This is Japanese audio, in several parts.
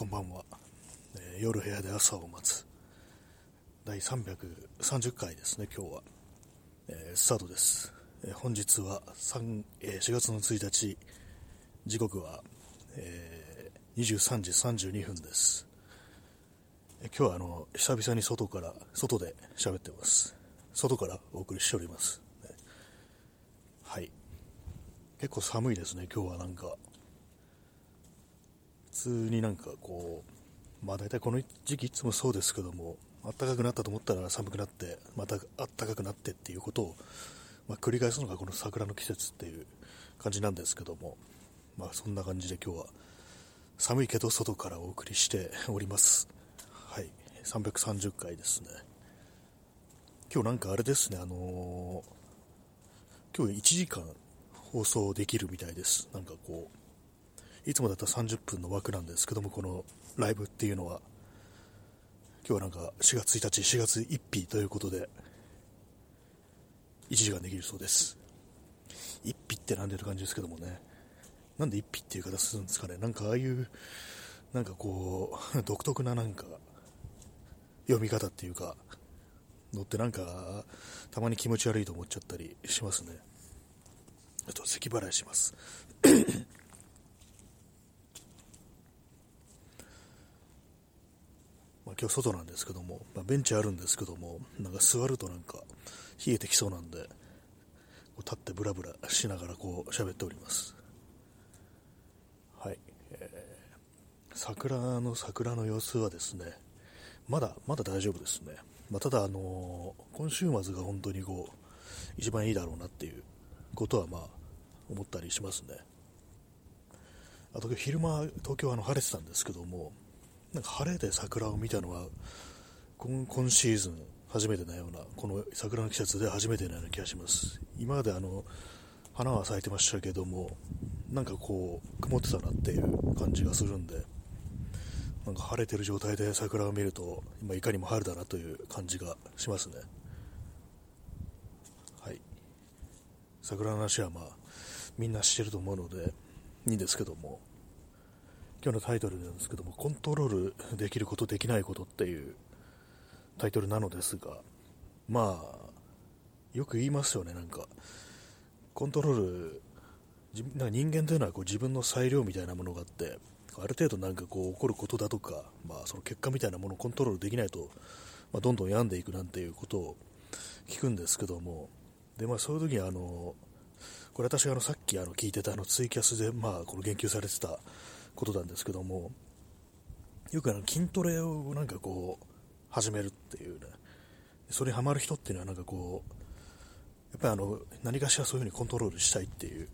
こんばんは、えー、夜部屋で朝を待つ。第330回ですね今日は、えー、スタートです、えー、本日は3、え4月の1日。時刻は、え23時32分です、え今日はあの久々に外から外で喋ってます。外からお送りしております、ね、はい。結構寒いですね今日はなんか。通になんかこう、まあ大体この時期いつもそうですけども、暖かくなったと思ったら寒くなって、また暖かくなってっていうことを、まあ、繰り返すのがこの桜の季節っていう感じなんですけども、まあそんな感じで今日は寒いけど外からお送りしております。はい、330回ですね。今日なんかあれですね、あのー、今日1時間放送できるみたいです。なんかこう、いつもだったら30分の枠なんですけども、このライブっていうのは、今日はなんか4月1日、4月1日ということで、1時間できるそうです。1日ってなんでる感じですけどもね、なんで1日っていう言い方するんですかね、なんかああいう、なんかこう、独特ななんか、読み方っていうか、のってなんか、たまに気持ち悪いと思っちゃったりしますね。あと、咳払いします。まあ、今日外なんですけども、まあ、ベンチあるんですけども、なんか座るとなんか冷えてきそうなんで、こう立ってブラブラしながらこう喋っております。はい。えー、桜の桜の様子はですね、まだ、まだ大丈夫ですね。まあ、ただ、あのー、今週末が本当にこう、一番いいだろうなっていうことはまあ、思ったりしますね。あと昼間、東京はあの晴れてたんですけども、なんか晴れで桜を見たのは今シーズン初めてなようなこの桜の季節で初めてなような気がします。今まであの花は咲いてましたけどもなんかこう曇ってたなっていう感じがするんで。なんか晴れてる状態で桜を見ると今いかにも春だなという感じがしますね。はい。桜の話はまあみんな知ってると思うのでいいんですけども。今日のタイトルなんですけども、コントロールできること、できないことっていうタイトルなのですが、まあ、よく言いますよね、なんか、コントロール、なんか人間というのはこう自分の裁量みたいなものがあって、ある程度なんかこう起こることだとか、まあ、その結果みたいなものをコントロールできないと、まあ、どんどん病んでいくなんていうことを聞くんですけども、でまあ、そういう時にあの、これ私があのさっきあの聞いてたあのツイキャスで、まあ、この言及されてたことなんですけども、よくあの筋トレをなんかこう、始めるっていうね、それにハマる人っていうのはなんかこう、やっぱりあの、何かしらそういう風にコントロールしたいっていう、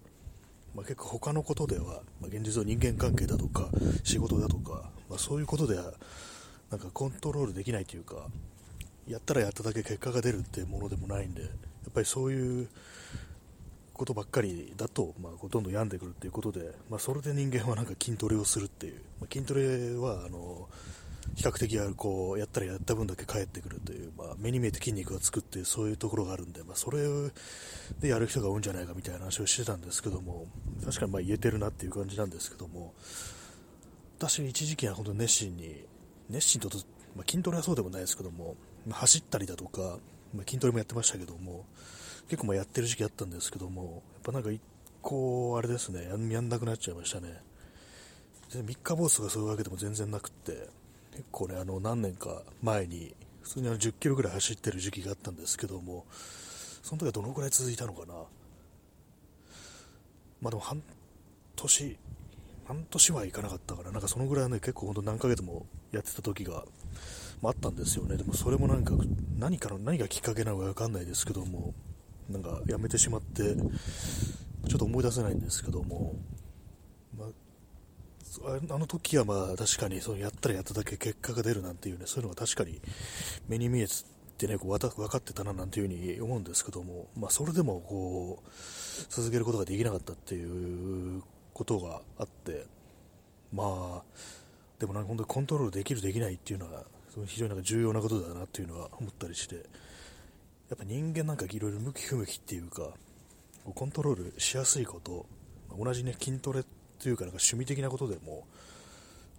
まあ、結構他のことでは、まあ、現実の人間関係だとか、仕事だとか、まあ、そういうことでは、なんかコントロールできないというか、やったらやっただけ結果が出るっていうものでもないんで、やっぱりそういうことばっかりだと、まあ、どんどん病んでくるっていうことで、まあ、それで人間はなんか筋トレをするっていう、まあ、筋トレはあの比較的やこうやったらやった分だけ返ってくるという、まあ、目に見えて筋肉がつくっていうそういうところがあるんで、まあ、それでやる人が多いんじゃないかみたいな話をしてたんですけども確かにまあ言えてるなっていう感じなんですけども私一時期は本当熱心に熱心と、まあ、筋トレはそうでもないですけども、走ったりだとか、まあ、筋トレもやってましたけども結構まやってる時期あったんですけども、やっぱなんか一個、あれですねや、んなくなっちゃいましたね。で三日坊主がそういうわけでも全然なくって、結構ね、あの、何年か前に、普通にあの10キロぐらい走ってる時期があったんですけども、その時はどのくらい続いたのかな。まあでも半年、半年はいかなかったから、なんかそのぐらいね、結構本当何ヶ月もやってた時が、まあ、あったんですよね。でもそれもなんか、何かの、何がきっかけなのかわかんないですけども、なんかやめてしまってちょっと思い出せないんですけども、まあ、あの時はまあ確かにそのやったらやっただけ結果が出るなんていうねそういうのが確かに目に見えてねこう分かってたななんていう風に思うんですけども、まあ、それでもこう続けることができなかったっていうことがあってまあでもなんか本当にコントロールできるできないっていうのは非常になんか重要なことだなっていうのは思ったりしてやっぱ人間なんかいろいろ向き不向きっていうか、コントロールしやすいこと、同じね、筋トレっていうかなんか趣味的なことでも、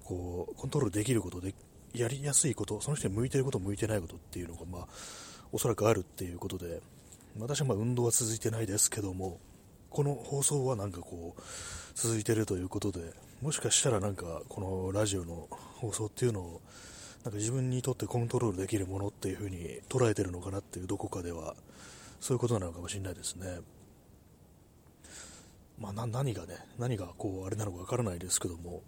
こう、コントロールできることで、やりやすいこと、その人に向いてること、向いてないことっていうのが、まあ、おそらくあるっていうことで、私はま運動は続いてないですけども、この放送はなんかこう、続いてるということで、もしかしたらなんか、このラジオの放送っていうのを、なんか自分にとってコントロールできるものっていう風に捉えてるのかなっていうどこかでは、そういうことなのかもしれないですね。まあ、何がね、何がこう、あれなのかわからないですけども、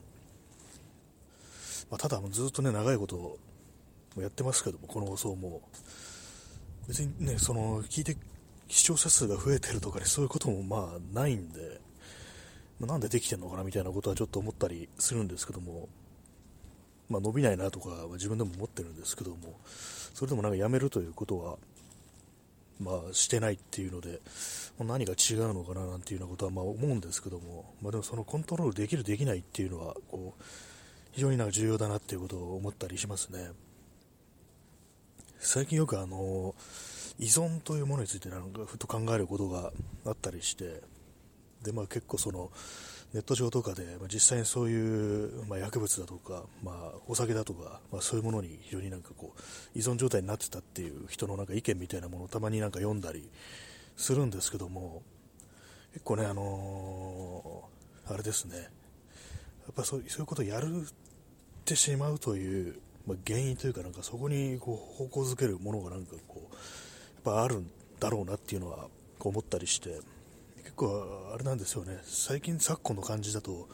まあ、ただずっとね、長いことやってますけども、この放送も、別にね、その、聞いて、視聴者数が増えてるとかね、そういうこともまあないんで、まあ、なんでできてんのかなみたいなことはちょっと思ったりするんですけども、まあ、伸びないなとかは自分でも思ってるんですけども、それでもなんかやめるということは、まあ、してないっていうので、何が違うのかななんていうようなことはまあ思うんですけども、まあ、でもそのコントロールできる、できないっていうのはこう非常になんか重要だなっていうことを思ったりしますね。最近よくあの依存というものについてなんかふと考えることがあったりして、でまあ、結構そのネット上とかで、まあ、実際にそういう、まあ、薬物だとか、まあ、お酒だとか、まあ、そういうものに非常になんかこう依存状態になってたっていう人のなんか意見みたいなものをたまになんか読んだりするんですけども結構ね、あのー、あれですね。やっぱそうそういうことをやるってしまうという、まあ、原因というかなんかそこにこう方向づけるものがなんかこうやっぱあるんだろうなっていうのはこう思ったりして。構あれなんですよね。最近昨今の感じだと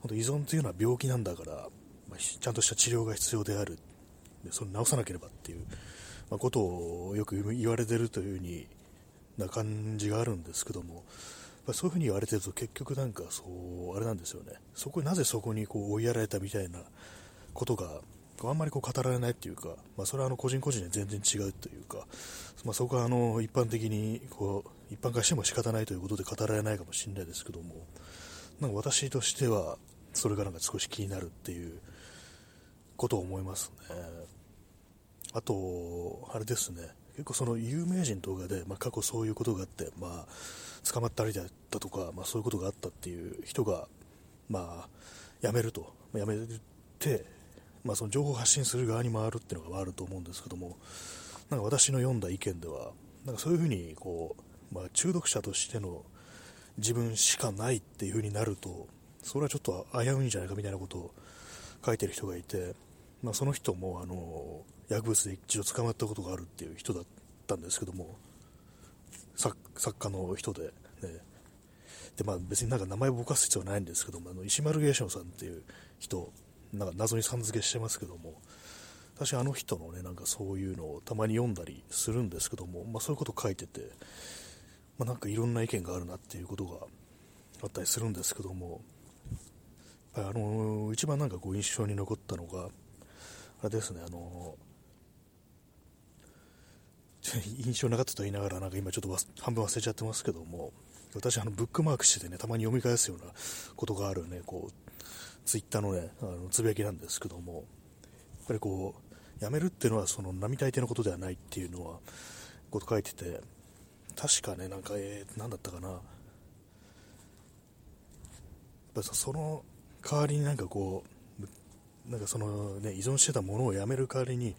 本当依存というのは病気なんだから、まあ、ちゃんとした治療が必要である。でそれ治さなければっていう、まあ、ことをよく言われてるという風にな感じがあるんですけどもまそういう風に言われてると結局なんかそうあれなんですよね。そこなぜそこにこう追いやられたみたいなことがあんまりこう語られないっていうか、まあ、それはあの個人個人で全然違うというか、まあ、そこはあの一般的にこう一般化しても仕方ないということで語られないかもしれないですけども、なんか私としては、それがなんか少し気になるっていうことを思いますね。あと、あれですね、結構その有名人とかで、まあ、過去そういうことがあって、まあ、捕まったりだったとか、まあ、そういうことがあったっていう人が、まあ、辞めると、辞めて、まあ、その情報発信する側に回るっていうのがあると思うんですけども、なんか私の読んだ意見では、なんかそういうふうにこうまあ、中毒者としての自分しかないっていう風になるとそれはちょっと危ういんじゃないかみたいなことを書いてる人がいて、まあ、その人もあの薬物で一度捕まったことがあるっていう人だったんですけども作家の人で、ね、でまあ、別になんか名前をぼかす必要はないんですけどもあの石丸芸翔さんっていう人なんか謎にさん付けしてますけども私あの人のねなんかそういうのをたまに読んだりするんですけども、まあ、そういうこと書いててまあ、なんかいろんな意見があるなっていうことがあったりするんですけども、あの一番なんかこう印象に残ったのが、あれですね、あの 印象なかったと言いながら、なんか今ちょっと半分忘れちゃってますけども、私、あのブックマークしてね、たまに読み返すようなことがあるね、こう、ツイッターのね、あのつぶやきなんですけども、やっぱりこう、やめるっていうのは、その並大抵のことではないっていうのは、こと書いてて、確かね、なんか、えー、なんだったかな。やっぱその代わりになんかこう、なんかそのね、依存してたものをやめる代わりに、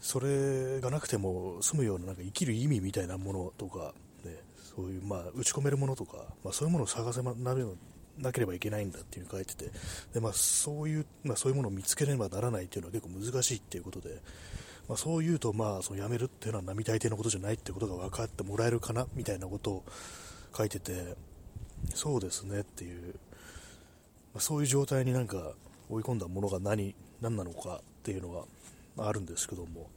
それがなくても済むようななんか生きる意味みたいなものとか、ね、そういうまあ打ち込めるものとか、まあ、そういうものを探せなるなければいけないんだっていう書いててで、まあ、そういう、まあ、そういうものを見つければならないっていうのは結構難しいっていうことで、まあ、そう言うと、まあ、その辞めるっていうのは並大抵のことじゃないってことが分かってもらえるかなみたいなことを書いてて、そうですねっていう、まあ、そういう状態になんか追い込んだものが何何なのかっていうのはあるんですけども、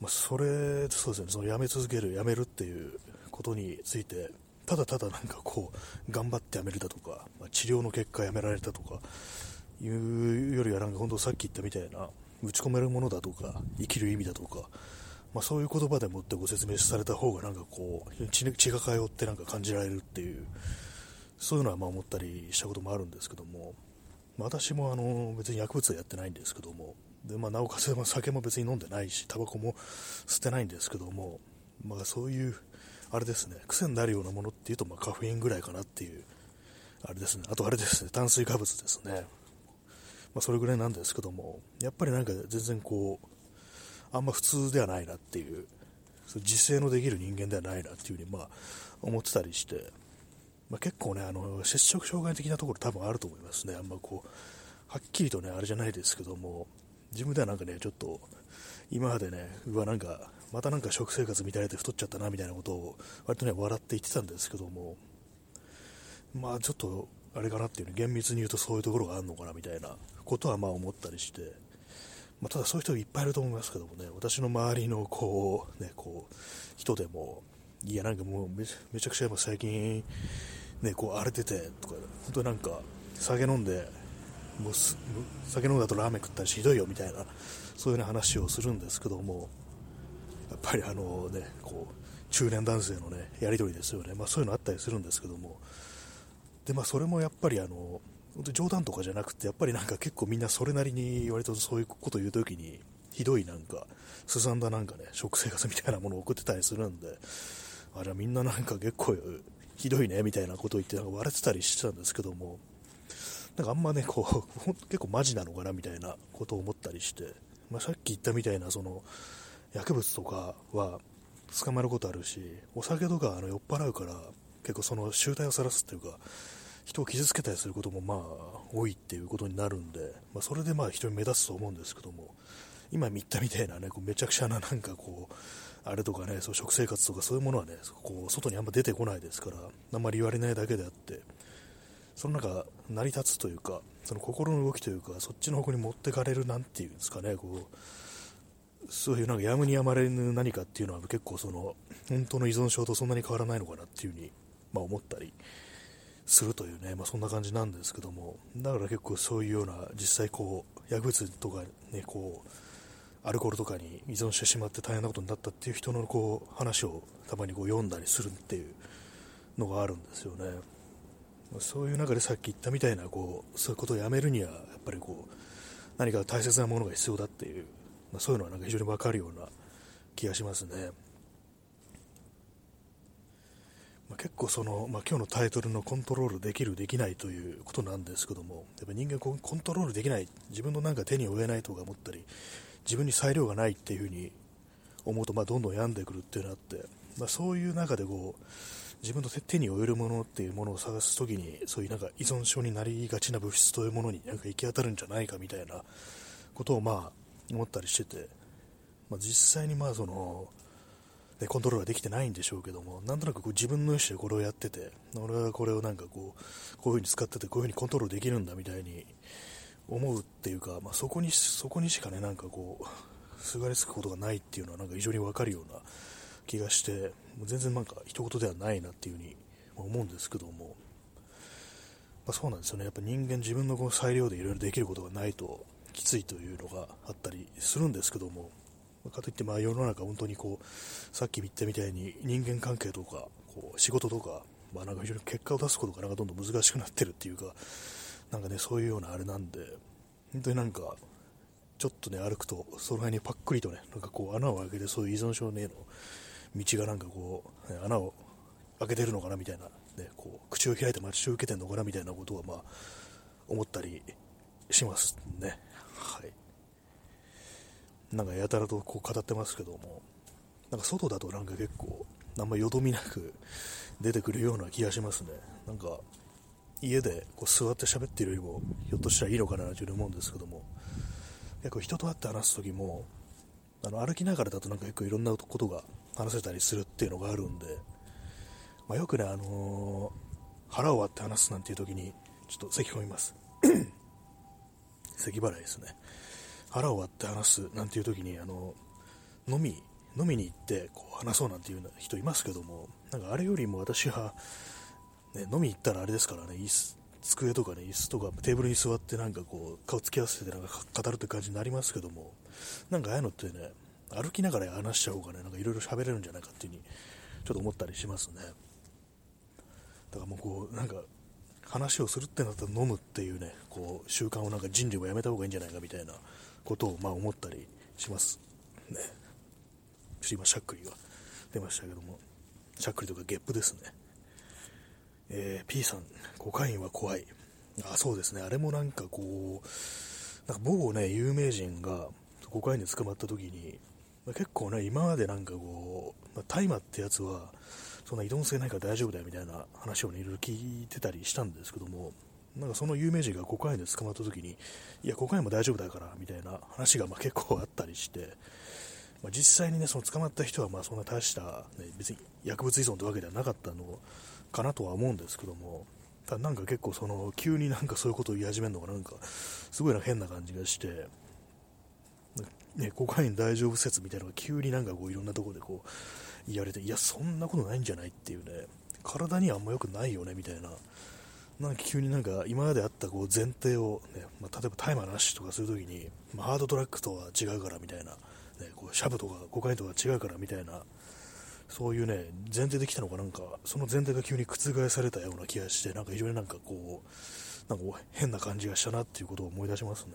まあ、それ、そうですね、その辞め続ける、辞めるっていうことについて、ただただなんかこう、頑張って辞めるだとか、まあ、治療の結果辞められたとか、いうよりはなんか本当さっき言ったみたいな、打ち込めるものだとか生きる意味だとか、まあ、そういう言葉でもってご説明された方がなんかこう血血が通ってなんか感じられるっていうそういうのはまあ思ったりしたこともあるんですけども、まあ、私もあの別に薬物はやってないんですけどもで、まあ、なおかつ酒も別に飲んでないしタバコも吸ってないんですけども、まあ、そういうあれですね癖になるようなものっていうとまあカフェインぐらいかなっていうあれですね。あとあれですね炭水化物ですね。まあ、それぐらいなんですけども、やっぱりなんか全然こう、あんま普通ではないなっていう、そう自制のできる人間ではないなっていうふうに、まあ、思ってたりして、まあ、結構ね、あの、接触障害的なところ多分あると思いますね。あんまこう、はっきりとね、あれじゃないですけども、自分ではなんかね、ちょっと、今までね、うわ、なんか、またなんか食生活乱れて太っちゃったな、みたいなことを、割とね、笑って言ってたんですけども、まあちょっと、あれかなっていうね、厳密に言うとそういうところがあるのかな、みたいなことはまあ思ったりして、まあ、ただそういう人いっぱいいると思いますけどもね、私の周りのこう、ね、こう、人でも、いや、なんかもうめちゃくちゃ最近、ね、こう荒れててとか、本当になんか酒飲んで、もう酒飲んだとラーメン食ったりしひどいよみたいな、そういうような話をするんですけども、やっぱりあのね、こう、中年男性のね、やり取りですよね。まあそういうのあったりするんですけども、で、まあそれもやっぱりあの、本当冗談とかじゃなくて、やっぱりなんか結構みんなそれなりに割とそういうこと言うときに、ひどいなんか、すさんだなんかね、食生活みたいなものを送ってたりするんで、あ、じゃあみんななんか結構ひどいねみたいなことを言ってなんか割れてたりしてたんですけども、なんかあんまね、こう、結構マジなのかなみたいなことを思ったりして、まあ、さっき言ったみたいな、その、薬物とかは捕まることあるし、お酒とかあの酔っ払うから、結構その集体を晒すっていうか、人を傷つけたりすることもまあ多いっていうことになるんで、まあ、それでまあ人に目立つと思うんですけども、今言ったみたいなね、こうめちゃくちゃな なんかこう、あれとかね、そう食生活とかそういうものはね、こう外にあんま出てこないですから、あんまり言われないだけであって、その中、成り立つというか、その心の動きというか、そっちの方向に持ってかれるなんていうんですかね、こう、そういうなんかやむにやまれぬ何かっていうのは結構その、本当の依存症とそんなに変わらないのかなっていうふうに、まあ、思ったりするというね、まあ、そんな感じなんですけども、だから結構そういうような、実際こう、薬物とかね、こう、アルコールとかに依存してしまって大変なことになったっていう人のこう話をたまにこう読んだりするっていうのがあるんですよね。そういう中でさっき言ったみたいなこうそういうことをやめるにはやっぱりこう何か大切なものが必要だっていう、まあ、そういうのはなんか非常に分かるような気がしますね。まあ、結構その、まあ、今日のタイトルのコントロールできる、できないということなんですけども、やっぱ人間コントロールできない、自分のなんか手に負えないとか思ったり、自分に裁量がないっていうふうに思うと、まあ、どんどん病んでくるっていうのがあって、まあ、そういう中でこう自分の手に負えるものっていうものを探すときにそういうなんか依存症になりがちな物質というものになんか行き当たるんじゃないかみたいなことをまあ思ったりしてて、まあ、実際にまあその、ね、コントロールはできてないんでしょうけどもなんとなくこう自分の意思でこれをやってて俺はこれをなんかこうこういう風に使っててこういう風にコントロールできるんだみたいに思うっていうか、まあ、そこにそこにしかねなんかこうすがりつくことがないっていうのはなんか非常に分かるような気がしてもう全然なんか一言ではないなっていうふうに思うんですけども、まあ、そうなんですよね。やっぱ人間自分のこの裁量でいろいろできることがないときついというのがあったりするんですけどもかといってまあ世の中本当にこうさっき言ったみたいに人間関係とかこう仕事とか、まあ、なんか非常に結果を出すことがなんかどんどん難しくなってるっていうか なんかね、そういうようなあれなんで、本当になんか、ちょっとね、歩くと、その辺にパックリとね、なんかこう、穴を開けて、そういう依存症への道がなんかこう、ね、穴を開けてるのかなみたいな、ね、こう、口を開いて待ち受けてるのかなみたいなことは、まあ、思ったりしますね。はい。なんかやたらとこう語ってますけども、なんか外だとなんか結構、あんまよどみなく出てくるような気がしますね。なんか、家でこう座って喋っているよりもひょっとしたらいいのかなという思うんですけども結構人と会って話す時もあの歩きながらだとなんか結構いろんなことが話せたりするっていうのがあるんで、まあ、よくね、あのー、腹を割って話すなんていう時にちょっと咳込みます咳払いですね腹を割って話すなんていう時にあの飲み飲みに行ってこう話そうなんていう人いますけどもなんかあれよりも私はね、飲み行ったらあれですからね、椅子、机とかね、椅子とかテーブルに座ってなんかこう、顔つき合わせてなんか語るって感じになりますけども、なんかああいうのってね、歩きながら話しちゃおうかね、なんかいろいろ喋れるんじゃないかっていうに、ちょっと思ったりしますね。だからもうこう、なんか、話をするってなったら飲むっていうね、こう、習慣をなんか人類はやめた方がいいんじゃないかみたいなことを、ま思ったりします。ね。ちょっと今、しゃっくりが出ましたけども、しゃっくりとかゲップですね。えー、P さん、コカインは怖い。あ、そうですね。あれもなんかこう、なんか某ね、有名人がコカインで捕まった時に、結構ね、今までなんかこう、まあ、大麻ってやつは、そんな依存性ないから大丈夫だよみたいな話をね、いろいろ聞いてたりしたんですけども、なんかその有名人がコカインで捕まった時に、いや、コカインも大丈夫だからみたいな話がま結構あったりして、まあ、実際にね、その捕まった人はまあそんな大した、ね、別に薬物依存というわけではなかったのかなとは思うんですけども、ただなんか結構その急になんかそういうことを言い始めるのがなんかすごいな変な感じがして、ね、コカイン大丈夫説みたいなのが急になんかこういろんなところでこう言われて、いや、そんなことないんじゃないっていうね、体にはあんま良くないよねみたいな、なんか急になんか今まであったこう前提をね、まあ、例えば大麻なしとかするときに、まあ、ハードトラックとは違うからみたいな、ね、こうシャブとかコカインとか違うからみたいな、そういうね、前提できたのがなんか、その前提が急に覆されたような気がして、なんか非常になんかこう、なんか変な感じがしたなっていうことを思い出しますね。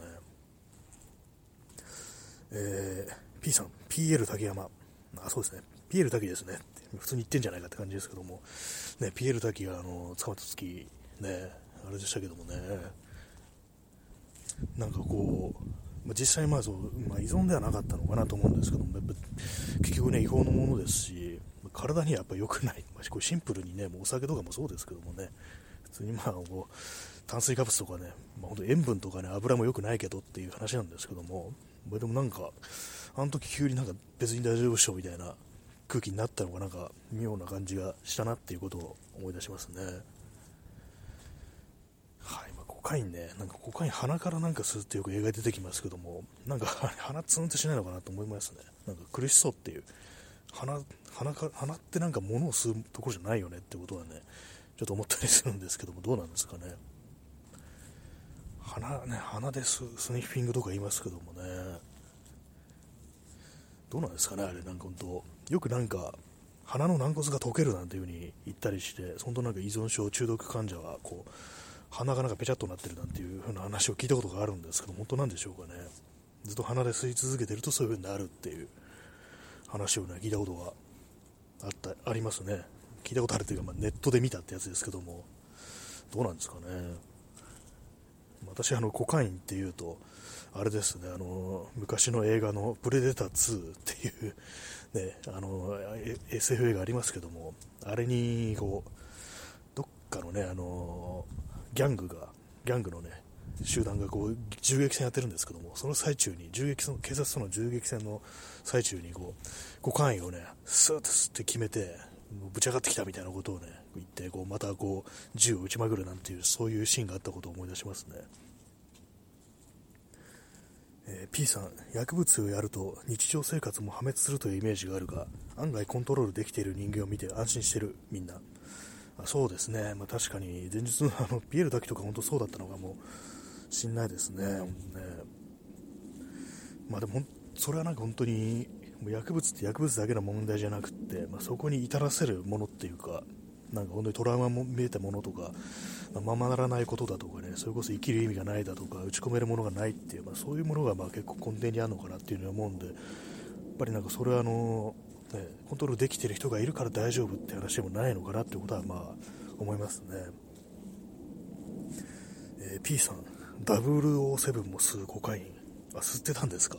えー、P さん、PL 竹山。あ、そうですね。PL 滝ですね。普通に言ってんじゃないかって感じですけども、ね、PL 滝があの捕まった時、ね、あれでしたけどもね、なんかこう、まあ、実際まあそう、まあ、依存ではなかったのかなと思うんですけども、やっぱ結局ね、違法のものですし、体にはやっぱ良くない、まあ、シンプルにね、もうお酒とかもそうですけどもね、普通にまあこう炭水化物とかね、まあ、本当塩分とかね、油も良くないけどっていう話なんですけども、でもなんか、あの時急になんか別に大丈夫でしょみたいな空気になったのがなんか妙な感じがしたなっていうことを思い出しますね。カインね、なんかコカイン鼻からなんか吸うってよく映画で出てきますけども、なんか 鼻ツンってしないのかなと思いますね。なんか苦しそうっていう。鼻、鼻か、鼻ってなんか物を吸うところじゃないよねってことはね、ちょっと思ったりするんですけども、どうなんですかね。鼻ね、鼻でススニッフィングとか言いますけどもね、どうなんですかね、あれ、なんか本当、よくなんか、鼻の軟骨が溶けるなんていう風に言ったりして、本当なんか依存症、中毒患者は、こう、鼻がなんかぺちゃっとなってるなんていう風な話を聞いたことがあるんですけど、本当なんでしょうかね。ずっと鼻で吸い続けてるとそういう風になるっていう話をね、聞いたことがあった、ありますね。聞いたことあるというか、まあ、ネットで見たってやつですけども、どうなんですかね。私、あの、コカインっていうと、あれですね、あの、昔の映画のプレデター2っていう、ね、あの、SF 映画ありますけども、あれに、こう、どっかのね、あの、ギャングが、ギャングのね、集団がこう銃撃戦やってるんですけども、その最中に、銃撃戦警察との銃撃戦の最中にこう、コカインをね、スーッと吸って決めて、ぶち上がってきたみたいなことをね、言って、こうまたこう銃を撃ちまくるなんていう、そういうシーンがあったことを思い出しますね。えー、P さん、薬物をやると日常生活も破滅するというイメージがあるが、案外コントロールできている人間を見て安心してる、みんな。あそうですね、まあ、確かに前日の あのピエール滝とか本当そうだったのかもしんないですね。ね。まあ、でも、それはなんか本当にもう薬物って薬物だけの問題じゃなくって、まあ、そこに至らせるものっていうか、なんか本当にトラウマも見えたものとか、まあ、ままならないことだとかね、それこそ生きる意味がないだとか、打ち込めるものがないっていう、まあ、そういうものがまあ結構根底にあるのかなっていうふうに思うんで、やっぱりなんかそれはあの、ね、コントロールできてる人がいるから大丈夫って話でもないのかなってことはまあ思いますね。えー、P さん、007も吸うコカイン。あ、吸ってたんですか？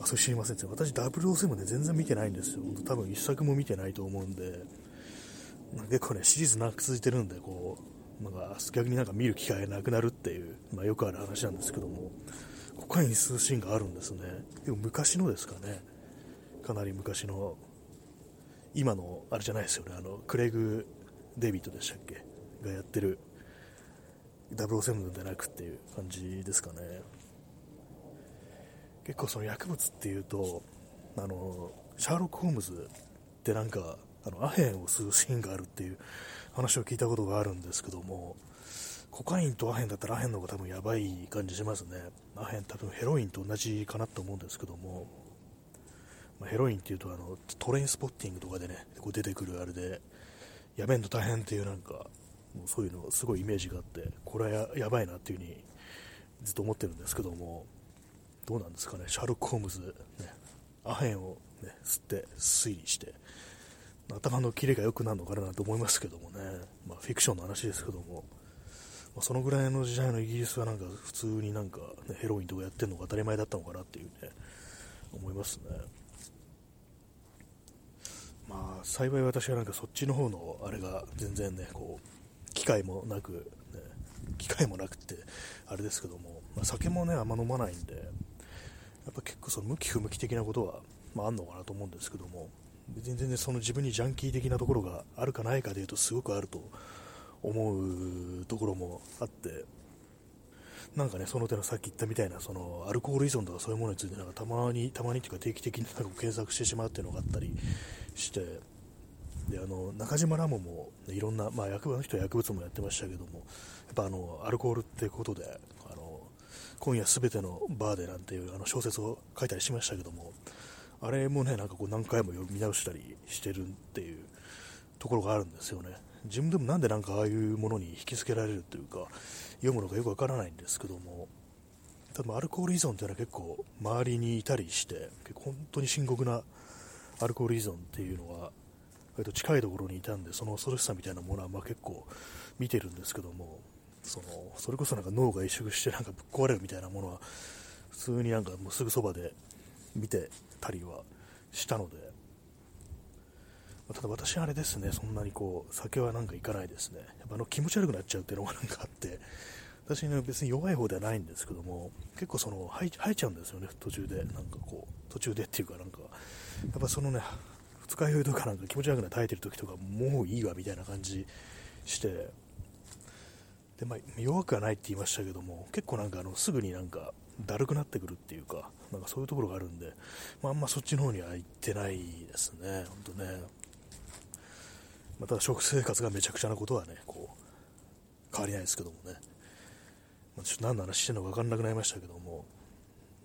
あ、それ知りません私007ね、全然見てないんですよ。多分一作も見てないと思うんで、結構ね、シリーズ長く続いてるんで、こう、なんか逆になんか見る機会がなくなるっていう、まあ、よくある話なんですけども、コカイン吸うシーンがあるんですね。でも昔のですかね。かなり昔の、今の、あれじゃないですよね、あの、クレイグ・デビットでしたっけ？がやってる007でなくっていう感じですかね。結構その薬物っていうと、あの、シャーロック・ホームズってなんか、あのアヘンを吸うシーンがあるっていう話を聞いたことがあるんですけども、コカインとアヘンだったらアヘンの方が多分やばい感じしますね。アヘン多分ヘロインと同じかなと思うんですけども、まあ、ヘロインっていうとあのトレインスポッティングとかでね、こう出てくるあれで、やめんと大変っていうなんか、もうそういうのすごいイメージがあって、これはやばいなっていう風にずっと思ってるんですけども、どうなんですかね、シャーロック・ホームズ、ね、アヘンを、ね、吸って推理して、頭のキレが良くなるのかなと思いますけどもね、まあ、フィクションの話ですけども、あ、そのぐらいの時代のイギリスはなんか普通になんか、ね、ヘロインとかやってるのが当たり前だったのかなっていうね、思いますね。まあ、幸い私はなんかそっちの方のあれが全然ね、こう、機会もなく、ね、機会もなくって、あれですけども、まあ、酒もね、あんま飲まないんで、やっぱ結構その向き不向き的なことは、まあ、あんのかなと思うんですけども、全然ねその自分にジャンキー的なところがあるかないかでいうとすごくあると思うところもあって、なんかね、その手のさっき言ったみたいな、そのアルコール依存とかそういうものについて、なんかたまに、たまにというか定期的になんか検索してしまうっていうのがあったりして、であの中島ラモも、ね、いろんな、まあ、薬の人は薬物もやってましたけども、やっぱあのアルコールってことで、あの今夜すべてのバーでなんていうあの小説を書いたりしましたけども、あれもね、なんかこう何回も読み直したりしてるっていうところがあるんですよね。自分でもなんでなんかああいうものに引きつけられるというか、読むのかよくわからないんですけども、多分アルコール依存というのは結構周りにいたりして、結構本当に深刻なアルコール依存っていうのは、割と近いところにいたんで、その恐ろしさみたいなものはま結構見てるんですけども、そのそれこそなんか脳が萎縮してなんかぶっ壊れるみたいなものは、普通になんかもうすぐそばで見てたりはしたので、ただ私あれですね、そんなにこう、酒はなんかいかないですね。やっぱあの気持ち悪くなっちゃうっていうのがなんかあって、私ね、別に弱い方ではないんですけども、結構その、吐い吐いちゃうんですよね、途中で。なんかこう、途中でっていうかなんか、やっぱそのね、二日酔いとかなんか気持ち悪くなって吐いてる時とか、もういいわみたいな感じして、で、まあ、弱くはないって言いましたけども、結構なんかあの、すぐになんか、だるくなってくるっていうか、なんかそういうところがあるんで、まあ、あんまそっちの方には行ってないですね、本当ね。また食生活がめちゃくちゃなことはね、こう、変わりないですけどもね。まあ、ちょっと何の話してるのか分かんなくなりましたけども、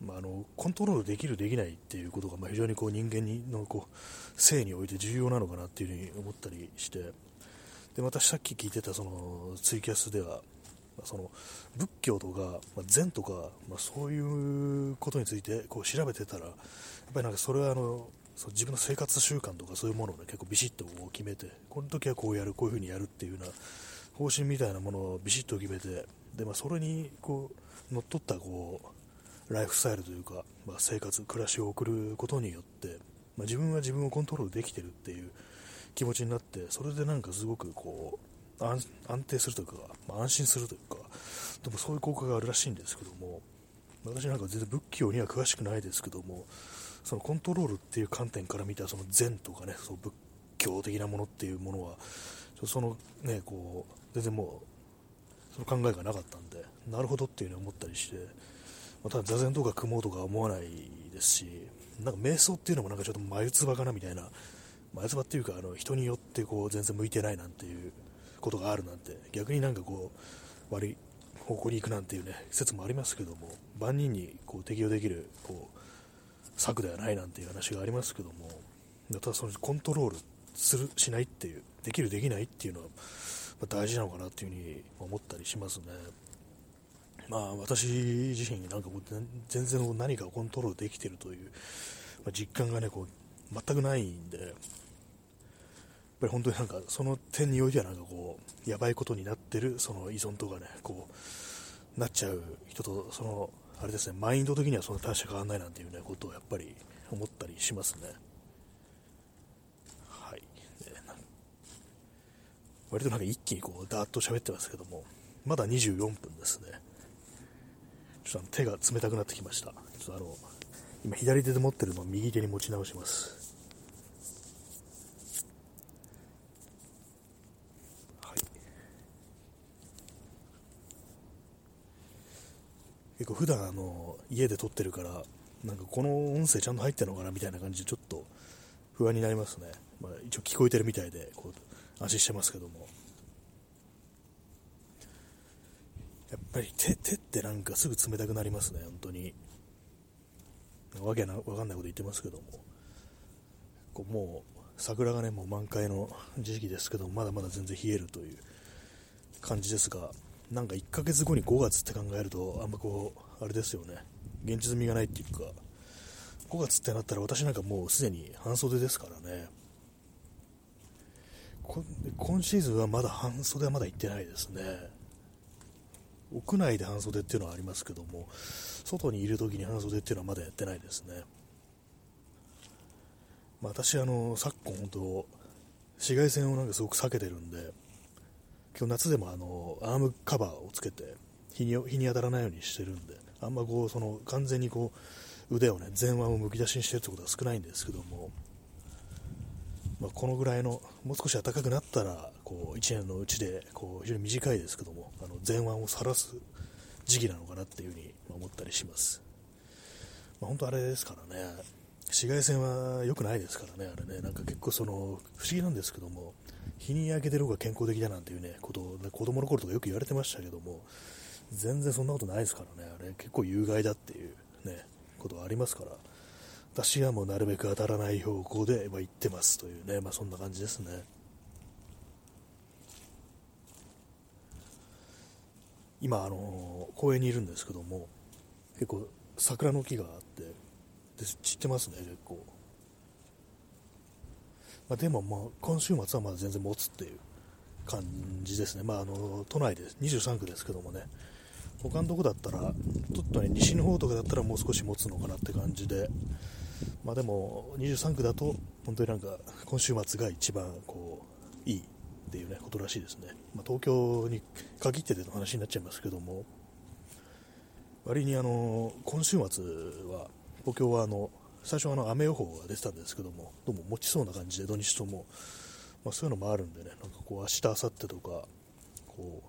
まあ、あのコントロールできる、できないっていうことが、まあ、非常にこう人間のこう性において重要なのかなっていうふうに思ったりして、で私さっき聞いてたそのツイキャスでは、その仏教とか、まあ、禅とか、まあ、そういうことについてこう調べてたら、やっぱりなんかそれはあのそう自分の生活習慣とかそういうものを、ね、結構ビシッと決めて、この時はこうやる、こういうふうにやるっていうような方針みたいなものをビシッと決めて、でまあ、それにこう乗っ取ったこうライフスタイルというか、まあ、生活、暮らしを送ることによって、まあ、自分は自分をコントロールできてるっていう気持ちになって、それでなんかすごくこう安定するというか、まあ、安心するというか、でもそういう効果があるらしいんですけども、私なんか全然仏教には詳しくないですけども、そのコントロールっていう観点から見たその禅とかね、その仏教的なものっていうものは、そのね、こう、全然もう、その考えがなかったんで、なるほどっていうふうに思ったりして、まただ座禅とか組もうとか思わないですし、なんか瞑想っていうのもなんかちょっと眉唾かなみたいな、眉唾っていうか、あの人によってこう全然向いてないなんていうことがあるなんて逆になんかこう悪い方向に行くなんていうね説もありますけども万人にこう適用できるこう策ではないなんていう話がありますけどもただそのコントロールするしないっていうできるできないっていうのは大事なのかなっていうふうに思ったりしますね。まあ私自身なんかもう全然何かコントロールできてるという、まあ、実感がねこう全くないんでやっぱり本当になんかその点においてはなんかこうやばいことになってるその依存とかねこうなっちゃう人とそのあれですねマインド的にはそんな大して変わらないなんていうねことをやっぱり思ったりしますね。はい。割となんか一気にこうダーッと喋ってますけどもまだ24分ですね。ちょっと手が冷たくなってきました。ちょっとあの今左手で持ってるのを右手に持ち直します。結構普段あの家で撮ってるからなんかこの音声ちゃんと入ってるのかなみたいな感じでちょっと不安になりますね、まあ、一応聞こえてるみたいでこう安心してますけども。やっぱり手手ってなんかすぐ冷たくなりますね本当に。わけなわかんないこと言ってますけども。こうもう桜がねもう満開の時期ですけどまだまだ全然冷えるという感じですが。なんか1ヶ月後に5月って考えると、あんまこう、あれですよね、現実味がないっていうか、5月ってなったら私なんかもうすでに半袖ですからね。今シーズンはまだ半袖はまだ行ってないですね。屋内で半袖っていうのはありますけども、外にいる時に半袖っていうのはまだやってないですね。まあ、私、あの、昨今本当、紫外線をなんかすごく避けてるんで、今日夏でもあの、アームカバーをつけて、日に日に当たらないようにしてるんで、あんまこう、その、完全にこう、腕をね、前腕をむき出しにしてるってことは少ないんですけども、まあ、このぐらいの、もう少し暖かくなったら、こう1年のうちでこう非常に短いですけども、あの前腕を晒す時期なのかなっていうふうに思ったりします。まあ、本当あれですからね、紫外線は良くないですからね、あれね、なんか結構その不思議なんですけども、日に焼けてる方が健康的だなんていうね、ことを、ね、子供の頃とかよく言われてましたけども、全然そんなことないですからね、あれ結構有害だっていうね、ことはありますから、私はもうなるべく当たらない方向で、まあ、行ってますというね、まあ、そんな感じですね。今、あの公園にいるんですけども、結構桜の木があってで散ってますね、結構。まあ、でも、まあ、今週末はまだ全然持つっていう感じですね、まあ、あの都内で23区ですけどもね、他のとこだったら、ちょっとね、西の方とかだったらもう少し持つのかなって感じで、まあ、でも23区だと、本当になんか今週末が一番こういいっていう、ね、ことらしいですね、まあ、東京に限ってでの話になっちゃいますけども、割にあの今週末は東京はあの最初はあの雨予報が出てたんですけども、どうも持ちそうな感じで土日とも、まあ、そういうのもあるんでね、なんかこう明日、明後日とか、こ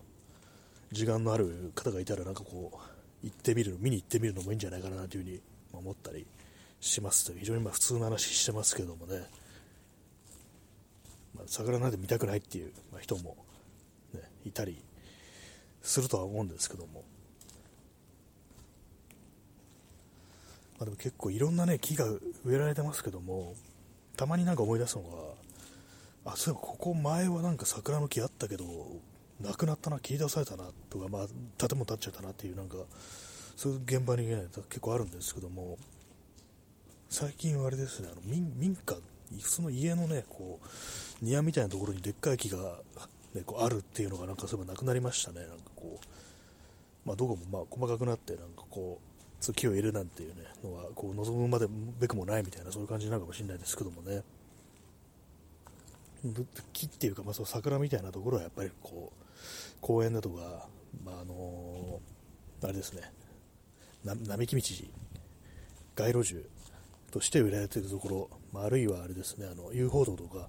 う時間のある方がいたら、なんかこう行ってみるの、見に行ってみるのもいいんじゃないかなというふうに思ったりしますという、非常にまあ普通の話してますけどもね。まあ、桜なんて見たくないっていう、人も、ね、いたりするとは思うんですけども、まあ、でも結構いろんなね木が植えられてますけどもたまになんか思い出すのがあそういえばここ前はなんか桜の木あったけどなくなったな切り出されたなとか、まあ、建物建っちゃったなっていうなんかそういう現場に、ね、結構あるんですけども最近はあれですねあの民民家普通の家のねこう庭みたいなところにでっかい木が、ね、こうあるっていうのがなんかそういえばなくなりましたねなんかこう、まあ、どこもまあ細かくなってなんかこう木を入れるなんていう、ね、のはこう望むまでべくもないみたいなそういう感じなのかもしれないですけどもね。木っていうか、まあ、その桜みたいなところはやっぱりこう公園だとか、まあ、あのあれですね。並木道街路樹として売られているところ、まあ、あるいはあれですねあの遊歩道とか、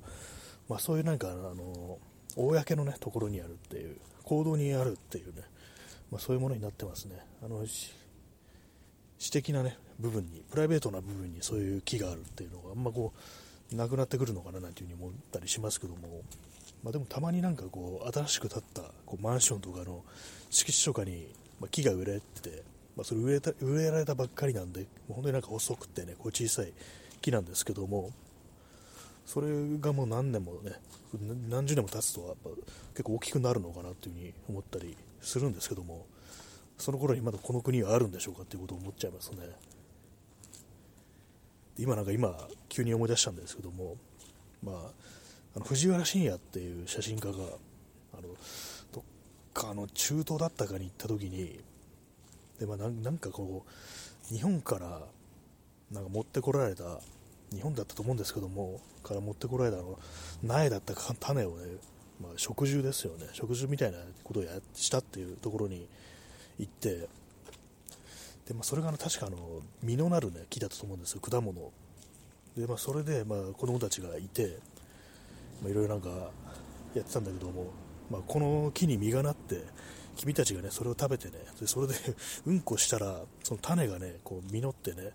まあ、そういうなんかあの公の、ね、ところにあるっていう行動にあるっていうね、まあ、そういうものになってますね。あの私的な、ね、部分にプライベートな部分にそういう木があるっていうのがあんまこうなくなってくるのかななんていうふうに思ったりしますけども、まあ、でもたまになんかこう新しく建ったこうマンションとかの敷地とかに、ま木が植えられててまあ、それ植えた植えられたばっかりなんで、もう本当になんか細くてね、こう小さい木なんですけども、それがもう何年もね、何十年も経つとやっぱ結構大きくなるのかなというふうに思ったりするんですけども、その頃にまだこの国はあるんでしょうかっていうことを思っちゃいますね。今なんか今、急に思い出したんですけども、まあ、あの藤原信也っていう写真家が、あのどっかの中東だったかに行った時に、で、まあ、なんかこう、日本からなんか持ってこられた、日本だったと思うんですけども、から持ってこられたの苗だった種をね、まあ、植樹ですよね、植樹みたいなことをやしたっていうところに行って、でまあ、それがの確かあの実のなる、ね、木だったと思うんですよ、果物。でまあ、それで、まあ、子供たちがいて、いろいろなんかやってたんだけども、まあ、この木に実がなって、君たちがね、それを食べてね、でそれで うんこしたら、その種がね、こう実ってね、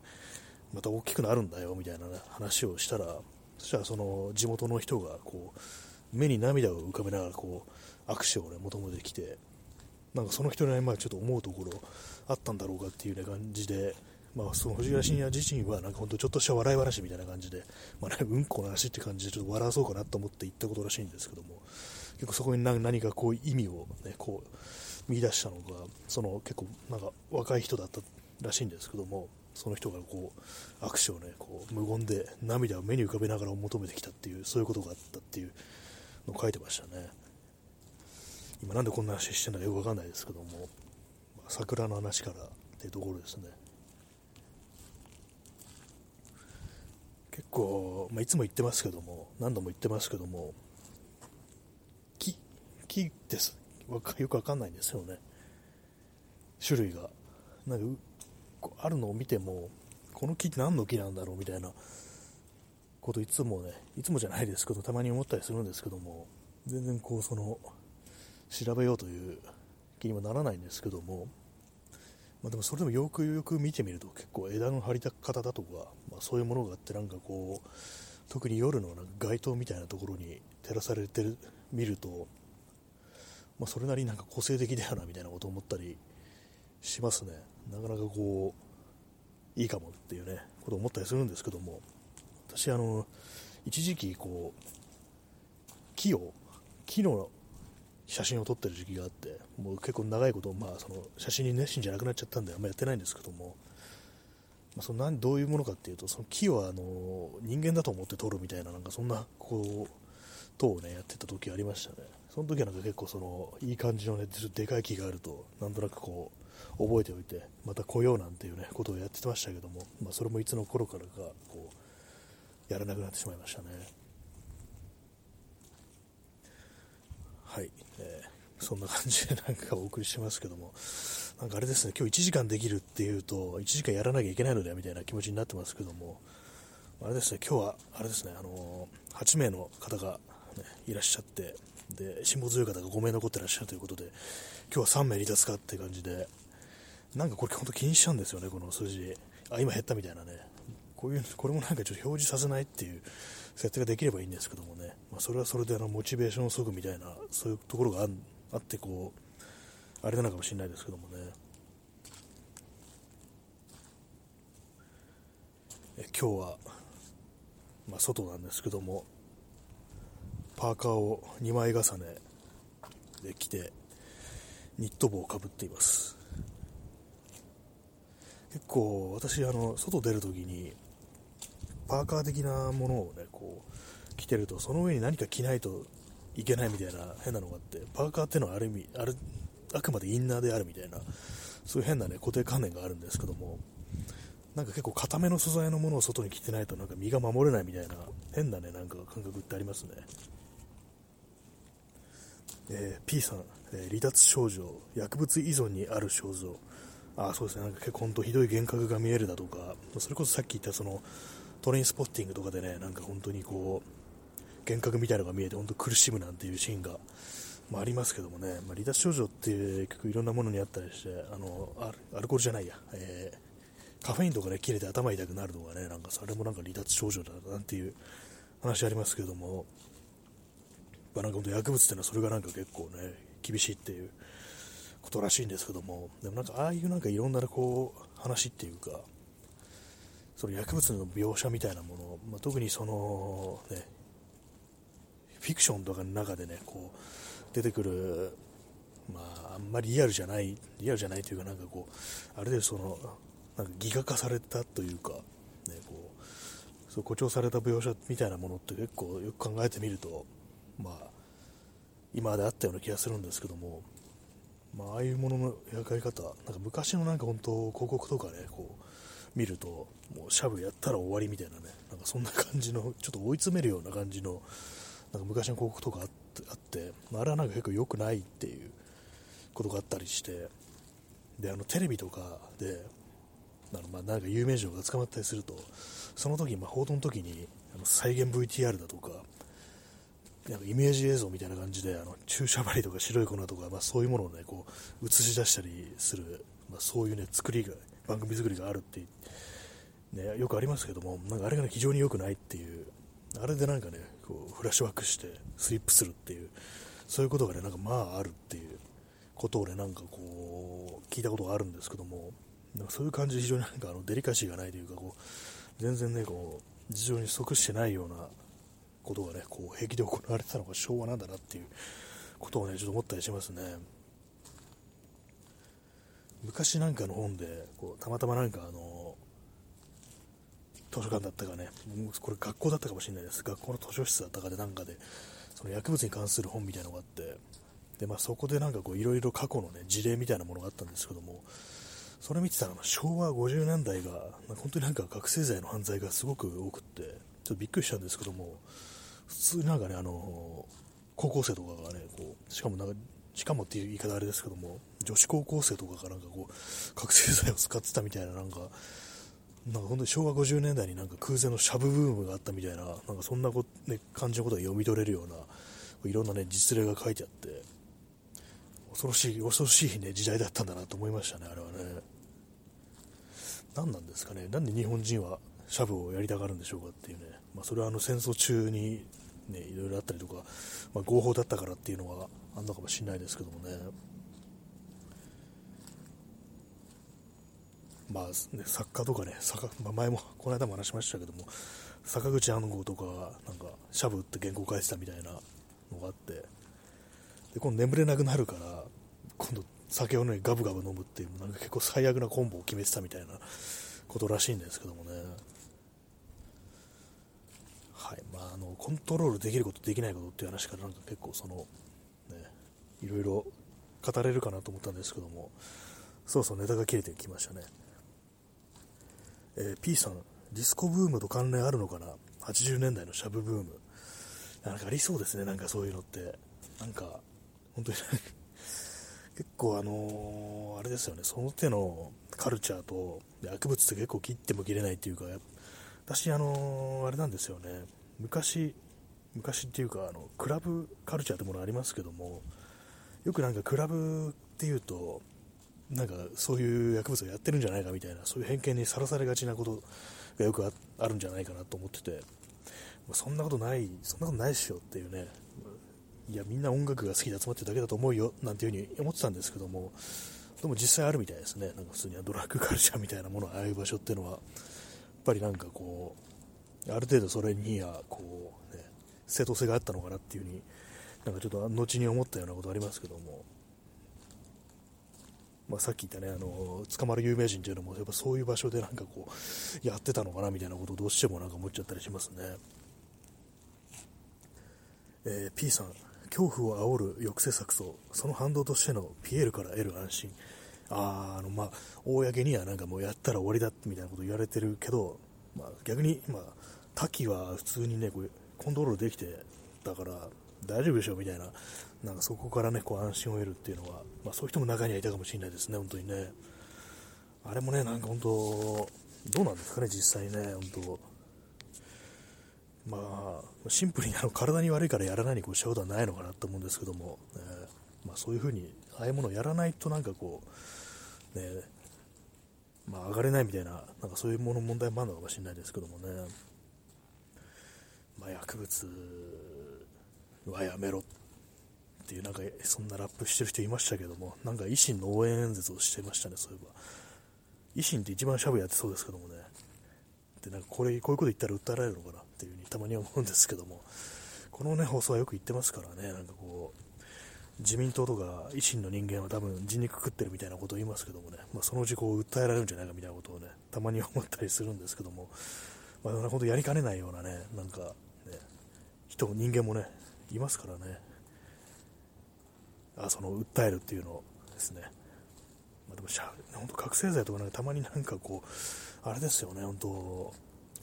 また大きくなるんだよ、みたいな、ね、話をしたら、そしたらその地元の人が、こう、目に涙を浮かべながら、こう、握手をね、求めてきて、なんかその人にまあちょっと思うところあったんだろうかっていう、ね、感じで、まあ、その藤原信也自身はなんか本当ちょっとした笑い話みたいな感じで、まあね、うんこの話って感じでちょっと笑わそうかなと思って言ったことらしいんですけども結構そこに何かこう意味を、ね、こう見出したのがその結構なんか若い人だったらしいんですけどもその人がこう握手をねこう無言で涙を目に浮かべながら求めてきたっていうそういうことがあったっていうのを書いてましたね。今なんでこんな話してるのかよくわかんないですけども桜の話からっていうところですね。結構、まあ、いつも言ってますけども、何度も言ってますけども、木、木ですよくわかんないんですよね。種類が。なんかあるのを見ても、この木って何の木なんだろうみたいなこといつもね、いつもじゃないですけど、たまに思ったりするんですけども、全然こう、その、調べようという気にもならないんですけども、まあ、でもそれでもよくよく見てみると結構枝の張り方だとか、まあ、そういうものがあってなんかこう特に夜のなんか街灯みたいなところに照らされてる見ると、まあ、それなりになんか個性的だよなみたいなことを思ったりしますね。なかなかこういいかもっていうねことを思ったりするんですけども私あの一時期こう木を木の写真を撮ってる時期があってもう結構長いこと、まあ、その写真に熱心じゃなくなっちゃったんであんまやってないんですけども、まあ、その何どういうものかっていうとその木をあの人間だと思って撮るみたいななんかそんなこう塔をねやってた時ありましたね。その時はなんか結構そのいい感じのねでかい木があるとなんとなくこう覚えておいてまた来ようなんていうねことをやってましたけども、まあ、それもいつの頃からかこうやらなくなってしまいましたね。はい、えー、そんな感じでなんかお送りしてますけども、なんかあれですね、今日1時間できるっていうと、1時間やらなきゃいけないのではみたいな気持ちになってますけども、あれですね、今日は、あれですね、あのー、8名の方が、ね、いらっしゃって、で、辛抱強い方が5名残ってらっしゃるということで、今日は3名離脱かって感じで、なんかこれ本当気にしちゃうんですよね、この数字。あ、今減ったみたいなね。こういう、これもなんかちょっと表示させないっていう設定ができればいいんですけどもね、まあ、それはそれであのモチベーションを削ぐみたいなそういうところがあってこうあれなのかもしれないですけどもね。え今日は、まあ、外なんですけどもパーカーを2枚重ねで着てニット帽をかぶっています。結構私あの外出るときにパーカー的なものをねこう着てるとその上に何か着ないといけないみたいな変なのがあってパーカーっていうのはある意味あるあくまでインナーであるみたいなそういう変なね固定観念があるんですけどもなんか結構固めの素材のものを外に着てないとなんか身が守れないみたいな変なねなんか感覚ってありますね、えー、P さん、えー、離脱症状薬物依存にある症状。あそうですね。なんか結構本当ひどい幻覚が見えるだとかそれこそさっき言ったそのトレインスポッティングとかでね、なんか本当にこう、幻覚みたいなのが見えて、本当苦しむなんていうシーンが、まあ、ありますけどもね、まあ、離脱症状って結構いろんなものにあったりして、あのアルコールじゃないや、えー、カフェインとかね、切れて頭痛くなるとかね、なんかそれもなんか離脱症状だなんていう話ありますけども、まあ、なんか本当薬物っていうのはそれがなんか結構ね、厳しいっていうことらしいんですけども、でもなんかああいうなんかいろんなこう話っていうか、その薬物の描写みたいなもの、まあ、特にその、ね、フィクションとかの中でね、こう、出てくる、まあ、あんまりリアルじゃない、リアルじゃないというか、なんかこう、あれでその、なんかギガ化されたというか、ね、こう、そう誇張された描写みたいなものって結構よく考えてみると、まあ、今まであったような気がするんですけども、まあ、ああいうものの描き方、なんか昔のなんか本当、広告とかね、こう、見ると、もうシャブやったら終わりみたいなね、なんかそんな感じの、ちょっと追い詰めるような感じの、なんか昔の広告とかあって、あれはなんか結構良くないっていうことがあったりして、で、あのテレビとかで、あのまあなんか有名人が捕まったりすると、その時、まあ、報道の時にあの再現 VTR だとか、なんかイメージ映像みたいな感じであの注射針とか白い粉とか、まあ、そういうものを、ね、こう映し出したりする、まあ、そういう、ね、作りが番組作りがあるってね、よくありますけども、なんかあれが、非常に良くないっていう、あれでなんかね、こうフラッシュバックしてスリップするっていう、そういうことがね、なんかまああるっていうことをね、なんかこう、聞いたことがあるんですけども、なんかそういう感じで非常になんかあのデリカシーがないというか、こう、全然ね、こう、事情に即してないようなことがね、こう、平気で行われてたのが昭和なんだなっていうことをね、ちょっと思ったりしますね。昔なんかの本でこうたまたまなんかあの図書館だったかねこれ学校だったかもしれないです。学校の図書室だったかでなんかでその薬物に関する本みたいなのがあってで、まあ、そこでなんかこういろいろ過去のね、事例みたいなものがあったんですけども、それ見てたら昭和50年代が、本当になんか覚醒剤の犯罪がすごく多くって、ちょっとびっくりしたんですけども、普通になんかね、あの、高校生とかがね、こう、しかもなんか、しかもっていう言い方あれですけども、女子高校生とかがなんかこう、覚醒剤を使ってたみたいな、なんか、なんか本当に昭和50年代になんか空前のシャブブームがあったみたいな、なんかそんなこ、ね、感じのことが読み取れるような、いろんなね、実例が書いてあって、恐ろしい、恐ろしいね、時代だったんだなと思いましたね、あれはね。何なんですかね、なんで日本人はシャブをやりたがるんでしょうかっていうね、まあ、それはあの戦争中に、ね、いろいろあったりとか、まあ、合法だったからっていうのはあんのかもしれないですけどもね。まあ、ね、作家とかね、坂まあ、前も、この間も話しましたけども、坂口安吾とかなんか、シャブって原稿書いてたみたいなのがあって、で、今度眠れなくなるから、今度酒をね、ガブガブ飲むっていう、なんか結構最悪なコンボを決めてたみたいなことらしいんですけどもね。はい。まあ、あの、コントロールできること、できないことっていう話からなんか結構その、ね、いろいろ語れるかなと思ったんですけども、そろそろネタが切れてきましたね。えー、P さん、ディスコブームと関連あるのかな ?80 年代のシャブブーム。なんかありそうですね、なんかそういうのって。なんか、本当に 結構あのー、あれですよね、その手のカルチャーと薬物って結構切っても切れないっていうか、私、あのー、あれなんですよね、昔、昔っていうか、あの、クラブカルチャーってものありますけども、よくなんかクラブっていうと、なんかそういう薬物をやってるんじゃないかみたいな、そういう偏見にさらされがちなことがよくあるんじゃないかなと思ってて、そんなことない、そんなことないっしょっていうね、いやみんな音楽が好きで集まってるだけだと思うよなんていう風に思ってたんですけどもでも実際あるみたいですね。なんか普通にドラッグカルチャーみたいなものああいう場所っていうのは。ぱりなんかこうある程度それにはこう、ね、正当性があったのかなっていう風になんかちょっと後に思ったようなことありますけども、まあ、さっき言ったねあの捕まる有名人っていうのもやっぱそういう場所でなんかこうやってたのかなみたいなことをどうしてもなんか思っちゃったりしますね。えー、P さん恐怖を煽る抑制策とその反動としてのピエールから得る安心ああのまあ公にはなんかもうやったら終わりだみたいなこと言われてるけど、まあ、逆に、まあ、滝は普通にねこうコントロールできてだから大丈夫でしょみたいななんかそこからねこう安心を得るっていうのは、まあ、そういう人も中にはいたかもしれないですね本当にね。あれもねなんか本当どうなんですかね実際ね本当。まあ、シンプルにあの体に悪いからやらないにこうしたことはないのかなと思うんですけども、えー、まあ、そういうふうに、ああいうものをやらないとなんかこう、ね、まあ、上がれないみたいな、なんかそういうもの問題もあるのかもしれないですけどもね、まあ、薬物はやめろっていう、なんかそんなラップしてる人いましたけども、なんか維新の応援演説をしてましたね、そういえば。維新って一番しゃぶやってそうですけどもね、でなんかこれこういうこと言ったら訴えられるのかなっていうふにたまに思うんですけども。このね放送はよく言ってますからねなんかこう自民党とか維新の人間は多分人肉食ってるみたいなことを言いますけどもね、まあ、そのうちこう訴えられるんじゃないかみたいなことをねたまに思ったりするんですけども、まあ、本当やりかねないようなねなんかね人人間もねいますからね。あその訴えるっていうのですね、まあ、でもしゃ本当覚醒剤とか、ね、たまになんかこうあれですよね、本当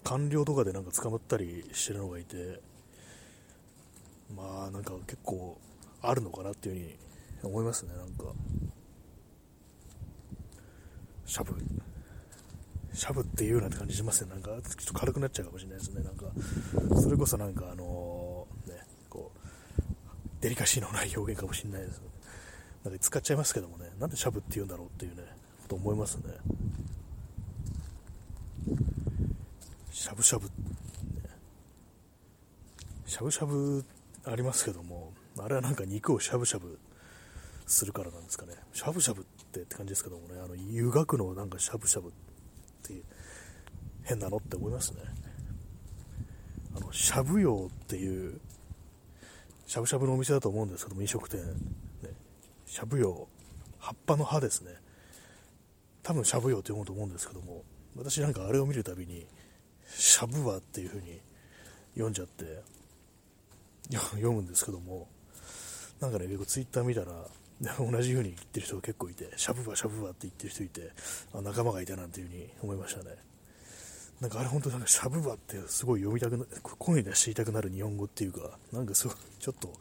官僚とかでなんか捕まったりしてるのがいて、まあなんか結構あるのかなっていうふうに思いますね、なんか。シャブ、シャブって言うなって感じしますね、なんかちょっと軽くなっちゃうかもしれないですね、なんか、それこそなんかあのー、ね、こう、デリカシーのない表現かもしれないです。なんか使っちゃいますけどもね、なんでシャブって言うんだろうっていうね、と思いますね。しゃぶしゃぶ、しゃぶしゃぶありますけども、あれはなんか肉をしゃぶしゃぶするからなんですかね。しゃぶしゃぶってって感じですけどもね、あの湯がくのなんかしゃぶしゃぶって変なのって思いますね。あの、しゃぶ用っていう、しゃぶしゃぶのお店だと思うんですけども、飲食店、ね、しゃぶ用、葉っぱの葉ですね。多分しゃぶ用って読むと思うんですけども、私なんかあれを見るたびに、しゃぶわっていう風に読んじゃって、読むんですけども、なんかね、結構ツイッター見たら、同じように言ってる人が結構いて、しゃぶばしゃぶばって言ってる人いて、あ仲間がいたなんていう風に思いましたね。なんかあれ本当なんかしゃぶばってすごい読みたくな、声出していたくなる日本語っていうか、なんかすごいちょっと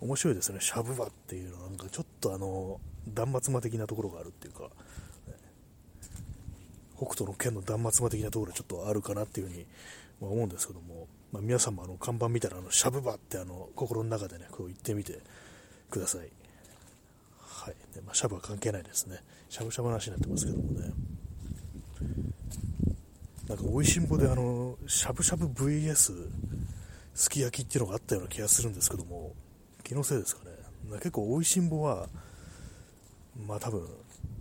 面白いですね。しゃぶばっていうのはなんかちょっとあの、断末魔的なところがあるっていうか、北斗の剣の断末魔的なところちょっとあるかなっていう風に、思うんですけども、まあ、皆さんもあの看板見たらあのしゃぶばってあの心の中でね、こう言ってみてください。はい。でまあ、シャブは関係ないですね。しゃぶしゃぶな話になってますけどもね。なんか、美味しんぼで、あの、しゃぶしゃぶ VS すき焼きっていうのがあったような気がするんですけども、気のせいですかね。結構、美味しんぼは、まあ多分、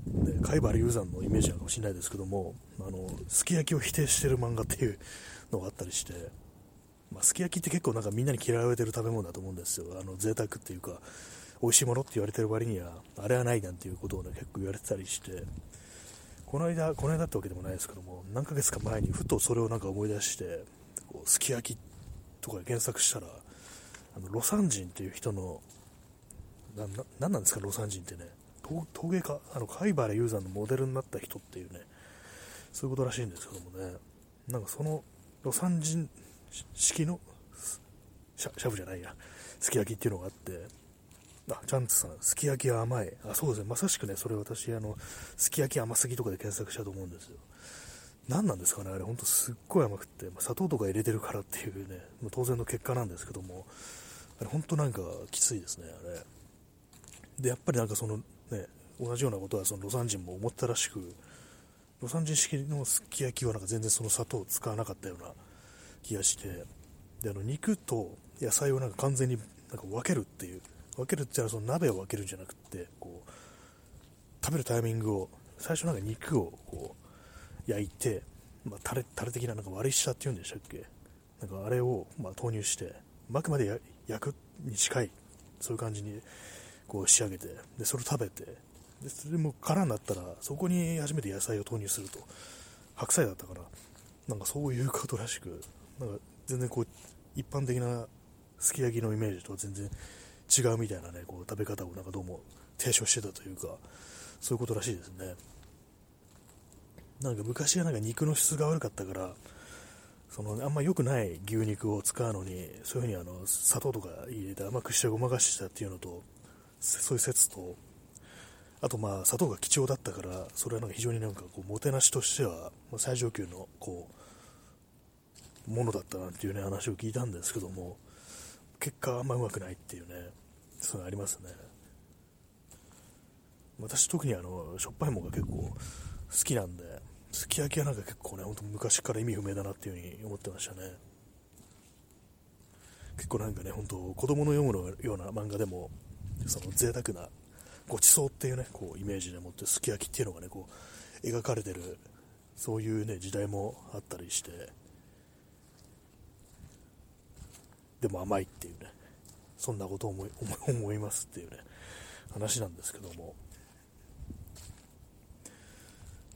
ね、貝原雄山のイメージなのかもしれないですけども、あの、すき焼きを否定してる漫画っていうのがあったりして、まあ、すき焼きって結構なんかみんなに嫌われてる食べ物だと思うんですよ。あの、贅沢っていうか、美味しいものって言われてる割には、あれはないなんていうことをね、結構言われてたりして、この間、この間ってわけでもないですけども、何ヶ月か前にふとそれをなんか思い出して、こうすき焼きとかで検索したら、あの、ロサン人っていう人の、な、な、なんなんですか、ロサン人ってね。陶芸家、あの、貝原雄山のモデルになった人っていうね、そういうことらしいんですけどもね、なんかその、ロサン人式のシャシャブじゃないや、すき焼きっていうのがあって、あ、チャンツさん、すき焼きは甘い。あ、そうですね。まさしくね、それ私、あの、すき焼き甘すぎとかで検索したと思うんですよ。何なんですかね、あれ、ほんとすっごい甘くって、砂糖とか入れてるからっていうね、まあ、当然の結果なんですけども、あれ、ほんとなんかきついですね、あれ。で、やっぱりなんかその、ね、同じようなことはそのロサン人も思ったらしく、ロサン人式のすき焼きはなんか全然その砂糖を使わなかったような気がして、で、あの、肉と野菜をなんか完全になんか分けるっていう、分けるって言ったらその鍋を分けるんじゃなくてこう食べるタイミングを最初なんか肉をこう焼いて、まあ、タレタレ的ななんか割り下っていうんでしたっけ？なんかあれをま投入して巻くまで焼くに近いそういう感じにこう仕上げてでそれを食べてでそれも空になったらそこに初めて野菜を投入すると。白菜だったからなんかそういうことらしくなんか全然こう一般的なすき焼きのイメージとは全然違うみたいなね、こう食べ方をなんかどうも提唱してたというか、そういうことらしいですね。なんか昔はなんか肉の質が悪かったから、そのあんま良くない牛肉を使うのに、そういう風にあの砂糖とか入れて甘くしてごまかしてたっていうのと、そういう説と、あとまあ砂糖が貴重だったから、それはなんか非常になんかこうもてなしとしては最上級のこう、ものだったなんていうね話を聞いたんですけども、結果あんまうまくないっていうね、そういうのありますね。私特にあの、しょっぱいものが結構好きなんで、すき焼きはなんか結構ね、ほんと昔から意味不明だなっていう風に思ってましたね。結構なんかね、本当子供の読むような漫画でも、その贅沢なごちそうっていうね、こうイメージでもってすき焼きっていうのがね、こう描かれてる、そういうね、時代もあったりして、でも甘いっていうね、そんなことを思い 思いますっていうね、話なんですけども、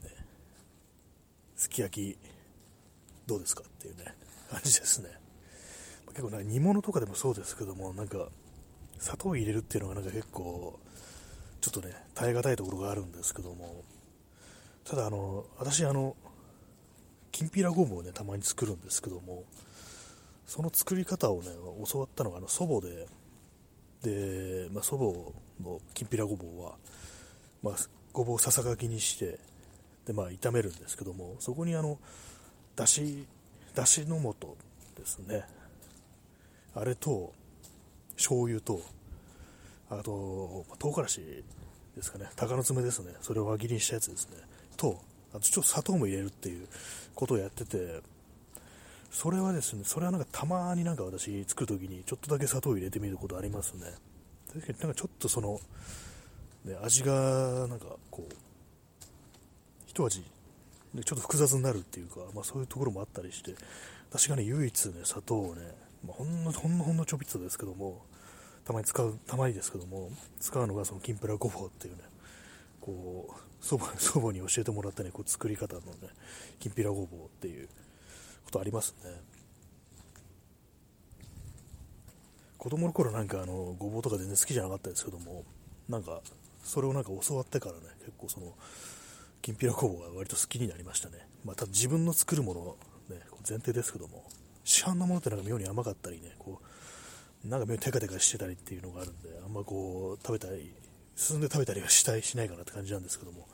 ね、すき焼き、どうですかっていうね、感じですね。結構、煮物とかでもそうですけども、なんか、砂糖入れるっていうのがなんか結構、ちょっとね、耐え難いところがあるんですけども、ただあの、私あの、きんぴらごぼうをね、たまに作るんですけども、その作り方をね、教わったのがあの祖母で、で、まあ、祖母のきんぴらごぼうは、まあ、ごぼうをささがきにして、で、まあ、炒めるんですけども、そこにあの、だし、だしの素ですね。あれと、醤油と、あと、唐辛子ですかね、鷹の爪ですね、それを輪切りにしたやつですね、と、あとちょっと砂糖も入れるっていうことをやってて、それはですね、それはなんかたまになんか私作るときにちょっとだけ砂糖を入れてみることありますね。確かになんかちょっとその、ね、味がなんかこう、一味、ちょっと複雑になるっていうか、まあそういうところもあったりして、確かに唯一ね、砂糖をね、まあ、ほんのほんのほんのちょびっとですけども、たまに使う、たまにですけども、使うのがそのきんぴらごぼうっていうね、こう、祖母祖母に教えてもらったね、こう作り方のね、きんぴらごぼうっていうことありますね。子供の頃なんかあのごぼうとか全然好きじゃなかったですけどもなんかそれをなんか教わってからね結構そのきんぴらごぼうが割と好きになりましたねまあただ自分の作るものね前提ですけども市販のものってなんか妙に甘かったりねこうなんか妙にテカテカしてたりっていうのがあるんであんまこう食べたり進んで食べたりはしたいしないかなって感じなんですけどもやっ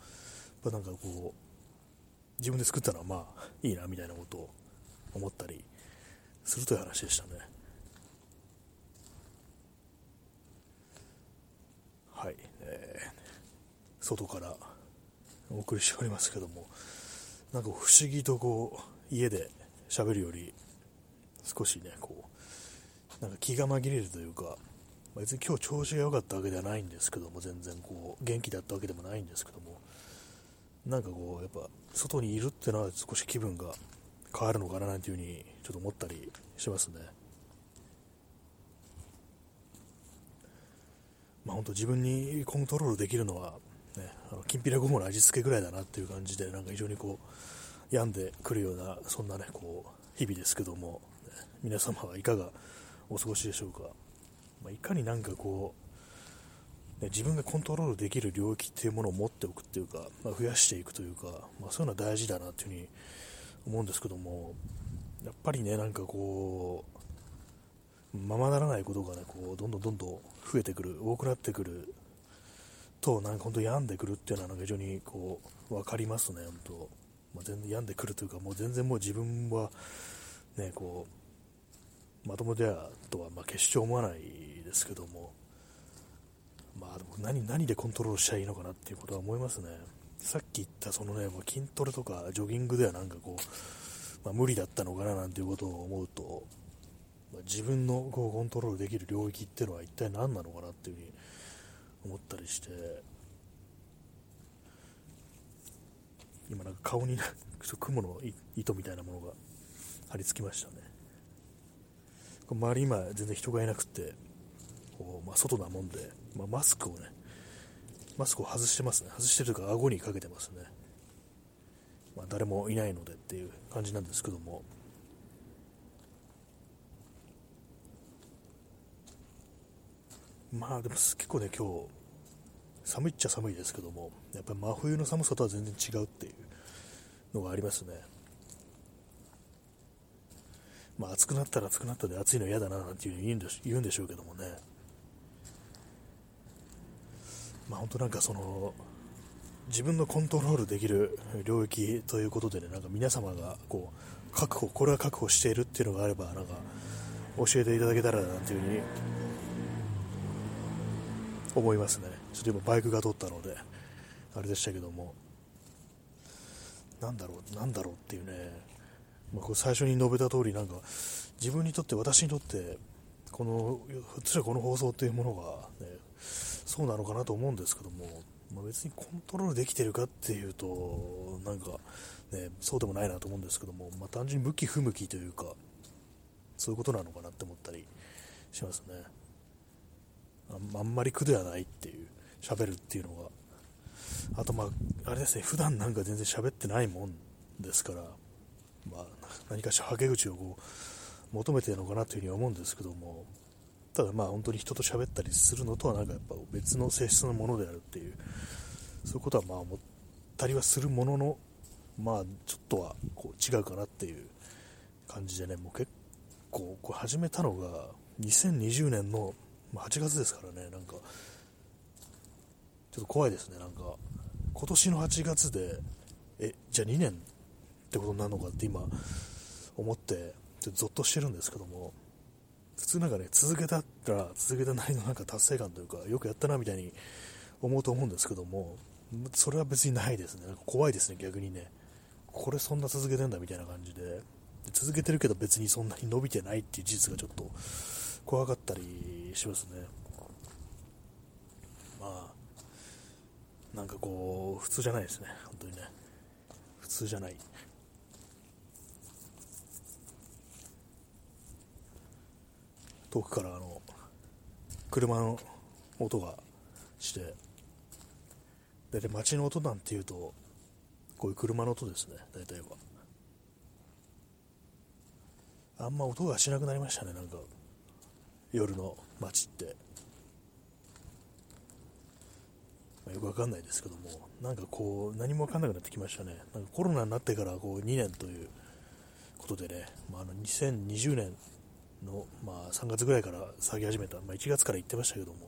ぱなんかこう自分で作ったのはまあいいなみたいなことを思ったりするという話でしたね。はい、えー、外からお送りしておりますけどもなんか不思議とこう家で喋るより少しねこうなんか気が紛れるというか別に今日調子が良かったわけではないんですけども全然こう元気だったわけでもないんですけどもなんかこうやっぱ外にいるってのは少し気分が変わるのかななんていうふうにちょっと思ったりしますね。まあ本当自分にコントロールできるのはね、あのきんぴらごぼうの味付けぐらいだなっていう感じでなんか非常にこう病んでくるようなそんなねこう日々ですけども、ね、皆様はいかがお過ごしでしょうか、まあ、いかになんかこう、ね、自分がコントロールできる領域っていうものを持っておくっていうか、まあ、増やしていくというか、まあ、そういうのは大事だなっていうふうに思うんですけどもやっぱりねなんかこうままならないことがねこうどんどんどんどん増えてくる多くなってくるとなんか本当病んでくるっていうのはなんか非常にこう分かりますね、本当、まあ、全然病んでくるというか、もう全然もう自分は、ね、こうまともではとはまあ決して思わないですけども、まあ、でも何何でコントロールしたらいいのかなっていうことは思いますね。さっき言ったそのね、もう筋トレとかジョギングではなんかこう、まあ、無理だったのかななんていうことを思うと、まあ、自分のこうコントロールできる領域っていうのは一体何なのかなっていうふうに思ったりして今なんか顔に雲の糸みたいなものが貼り付きましたね。周り今全然人がいなくてこう、まあ、外なもんで、まあ、マスクをねマスクを外してますね。外してるというか顎にかけてますね、まあ、誰もいないのでっていう感じなんですけども。まあでも結構ね今日寒いっちゃ寒いですけどもやっぱり真冬の寒さとは全然違うっていうのがありますね。まあ暑くなったら暑くなったで暑いの嫌だななんていうふうに言うんで言うんでしょうけどもね。まあ本当なんかその自分のコントロールできる領域ということでねなんか皆様がこう確保これは確保しているっていうのがあればなんか教えていただけたらなていうふうに思いますね。ちょっと今バイクが通ったのであれでしたけども。なんだろうなんだろうっていうね、まあ、これ最初に述べた通りなんか自分にとって私にとってこの普通はこの放送というものが、ね、そうなのかなと思うんですけども、まあ、別にコントロールできてるかっていうとなんか、ね、そうでもないなと思うんですけども、まあ、単純に向き不向きというかそういうことなのかなって思ったりしますね。あんまり苦ではないっていう喋るっていうのがあとまああれですね普段なんか全然喋ってないもんですからまあ何かしらはけ口をこう求めてるのかなというふうに思うんですけどもただまあ本当に人と喋ったりするのとはなんかやっぱ別の性質のものであるっていうそういうことはまあ思ったりはするもののまあちょっとはこう違うかなっていう感じでねもう結構こう始めたのが2020年の、8月ですからね、なんか、ちょっと怖いですね、なんか、今年の8月で、え、じゃあ2年ってことになるのかって今、思って、ちょっとゾッとしてるんですけども、普通なんかね、続けたら、続けたなりのなんか達成感というか、よくやったなみたいに思うと思うんですけども、それは別にないですね。怖いですね、逆にね。これそんな続けてんだみたいな感じで。続けてるけど別にそんなに伸びてないっていう事実がちょっと怖かったりしますね。まあ、なんかこう、普通じゃないですね、本当にね。普通じゃない。遠くからあの、車の音がして、大体街の音なんていうと、こういう車の音ですね、大体は。あんま音がしなくなりましたね、なんか。夜の街って、まあ、よくわかんないですけどもなんかこう何もわかんなくなってきましたねなんかコロナになってからこう2年ということでね、まあ、あの2020年の、まあ、3月ぐらいから騒ぎ始めた、まあ、1月から言ってましたけども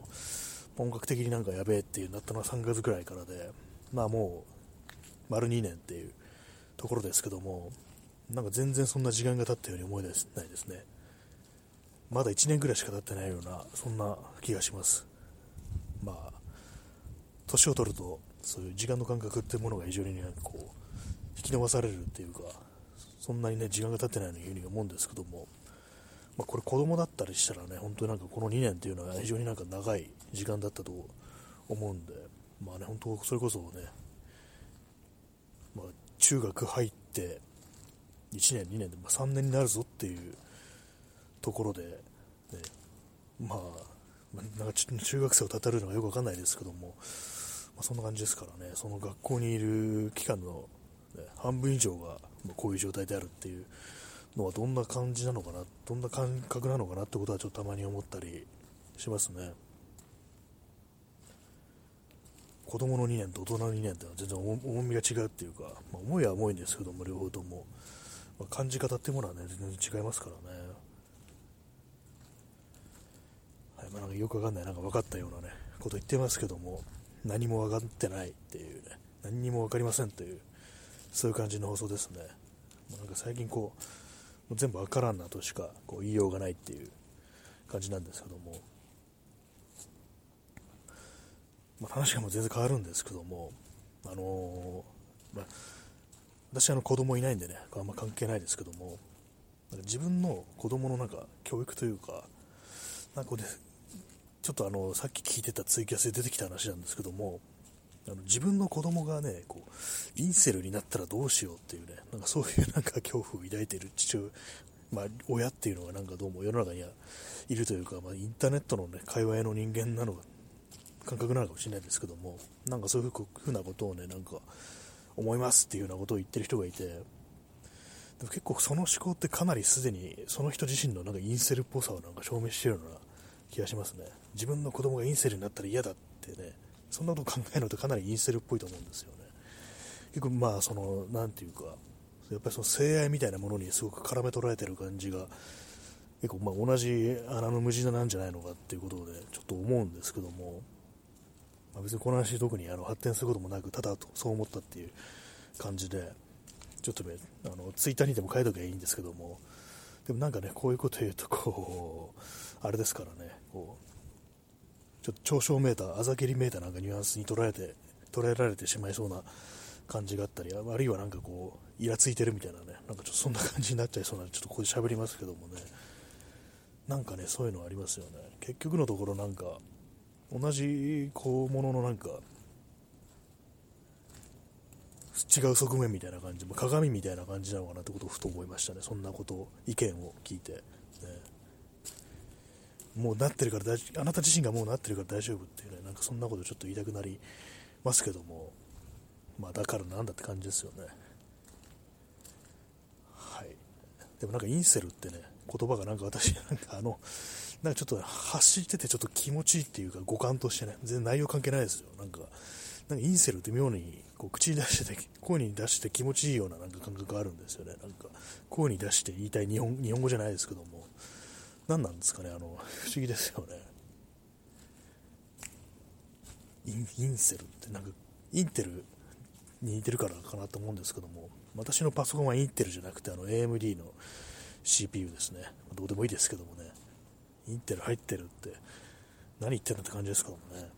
本格的になんかやべえっていうなったのは3月ぐらいからでまあもう丸2年っていうところですけどもなんか全然そんな時間が経ったように思えないですね。まだ1年ぐらいしか経ってないようなそんな気がします。まあ年を取るとそういう時間の感覚っていうものが非常になんかこう引き伸ばされるっていうかそんなにね時間が経ってないように思うんですけどもまあ、これ子供だったりしたらね、本当になんかこの2年っていうのは非常になんか長い時間だったと思うんで、まあね、本当それこそね、まあ、中学入って1年、2年で、まあ、3年になるぞっていうところで、ね、まあ、なんか中学生をたたるのがよくわかんないですけども、まあ、そんな感じですからね、その学校にいる期間の、ね、半分以上がこういう状態であるっていうのはどんな感じなのかな、どんな感覚なのかなってことはちょっとたまに思ったりしますね。子供の2年と大人の2年ってのは全然重みが違うっていうか、まあ、重いは重いんですけども、両方とも、まあ、感じ方っていうものはね、全然違いますからね。はいまあ、なんかよくわかんない、なんか分かったようなね、こと言ってますけども、何も分かってないっていうね、何にも分かりませんという、そういう感じの放送ですね。まあ、なんか最近こう、う全部わからんなとしかこう言いようがないっていう感じなんですけども、まあ、話がもう全然変わるんですけども、あのー、まあ、私あの子供いないんでね、あんま関係ないですけども、自分の子供のなんか教育というか、なんかこうね、ちょっとあの、さっき聞いてたツイキャスで出てきた話なんですけども、あの自分の子供がね、こう、インセルになったらどうしようっていうね、なんかそういうなんか恐怖を抱いている父親、まあ、親っていうのがなんかどうも世の中にはいるというか、まあ、インターネットのね、界隈の人間なのが、感覚なのかもしれないですけども、なんかそういうふうなことをね、なんか、思いますっていうようなことを言ってる人がいて、でも結構その思考ってかなりすでにその人自身のなんかインセルっぽさをなんか証明してるような気がしますね。自分の子供がインセルになったら嫌だってね、そんなこと考えるのってかなりインセルっぽいと思うんですよね。結構まあ、その、なんていうか、やっぱりその性愛みたいなものにすごく絡め取られてる感じが、結構まあ同じ穴の無地なんじゃないのかっていうことでちょっと思うんですけども、まあ、別にこの話特にあの発展することもなく、ただそう思ったっていう感じで、ちょっとね、あのツイッターにでも書いときゃいいんですけども、でもなんかね、こういうこと言うと、こう、あれですからね、こう、ちょっと嘲笑メーター、あざけりメーターなんかニュアンスに捉えて、捉えられてしまいそうな感じがあったり、あるいはなんかこう、イラついてるみたいなね、なんかちょっとそんな感じになっちゃいそうなんで、ちょっとここで喋りますけどもね、なんかね、そういうのありますよね。結局のところなんか、同じこうもののなんか、違う側面みたいな感じ、鏡みたいな感じなのかなってことをふと思いましたね、そんなことを、意見を聞いて。ねもうなってるから大丈夫、あなた自身がもうなってるから大丈夫っていうね、なんかそんなことちょっと言いたくなりますけども、まあだからなんだって感じですよね。はい。でもなんかインセルってね、言葉がなんか私、なんかあの、なんかちょっと発しててちょっと気持ちいいっていうか五感としてね、全然内容関係ないですよ。なんか、なんかインセルって妙にこう口に出してて、声に出して気持ちいいようななんか感覚があるんですよね。なんか、声に出して言いたい日本日本語じゃないですけども、何なんですかね、あの、不思議ですよね。インインセルってなんか、インテルに似てるからかなと思うんですけども、私のパソコンはインテルじゃなくて、あの、AMD の CPU ですね。どうでもいいですけどもね、インテル入ってるって、何言ってんだって感じですけどもね。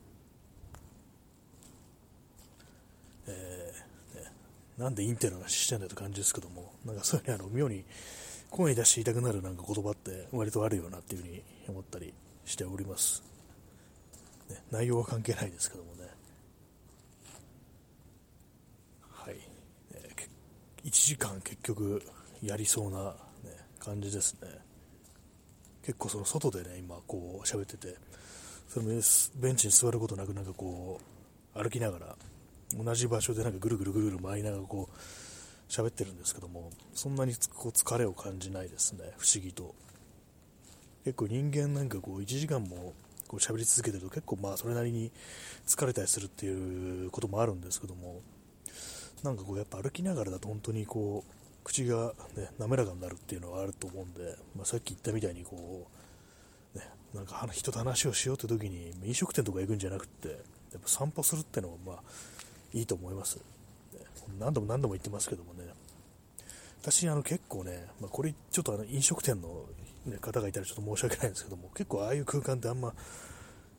えー、ね、なんでインテルの話してんだって感じですけども、なんかそういうにあの妙に声に出して言いたくなるなんか言葉って割とあるよなっていうふうに思ったりしております。ね、内容は関係ないですけどもね。はい。えー、1時間結局やりそうな、ね、感じですね。結構その外でね、今こう喋ってて、それもベンチに座ることなくなんかこう歩きながら同じ場所でなんかぐるぐるぐるぐる回りながらこう喋ってるんですけども、そんなにこう疲れを感じないですね、不思議と。結構人間なんかこう1時間もこう喋り続けてると結構まあそれなりに疲れたりするっていうこともあるんですけどもなんかこうやっぱ歩きながらだと本当にこう口が、ね、滑らかになるっていうのはあると思うんで、まあ、さっき言ったみたいにこう、ね、なんか人と話をしようって時に飲食店とか行くんじゃなくてやっぱ散歩するっていうのはまあいいと思います、何度も何度も言ってますけどもね私あの結構ね、まあ、これちょっとあの飲食店の、ね、方がいたらちょっと申し訳ないんですけども結構ああいう空間ってあんま、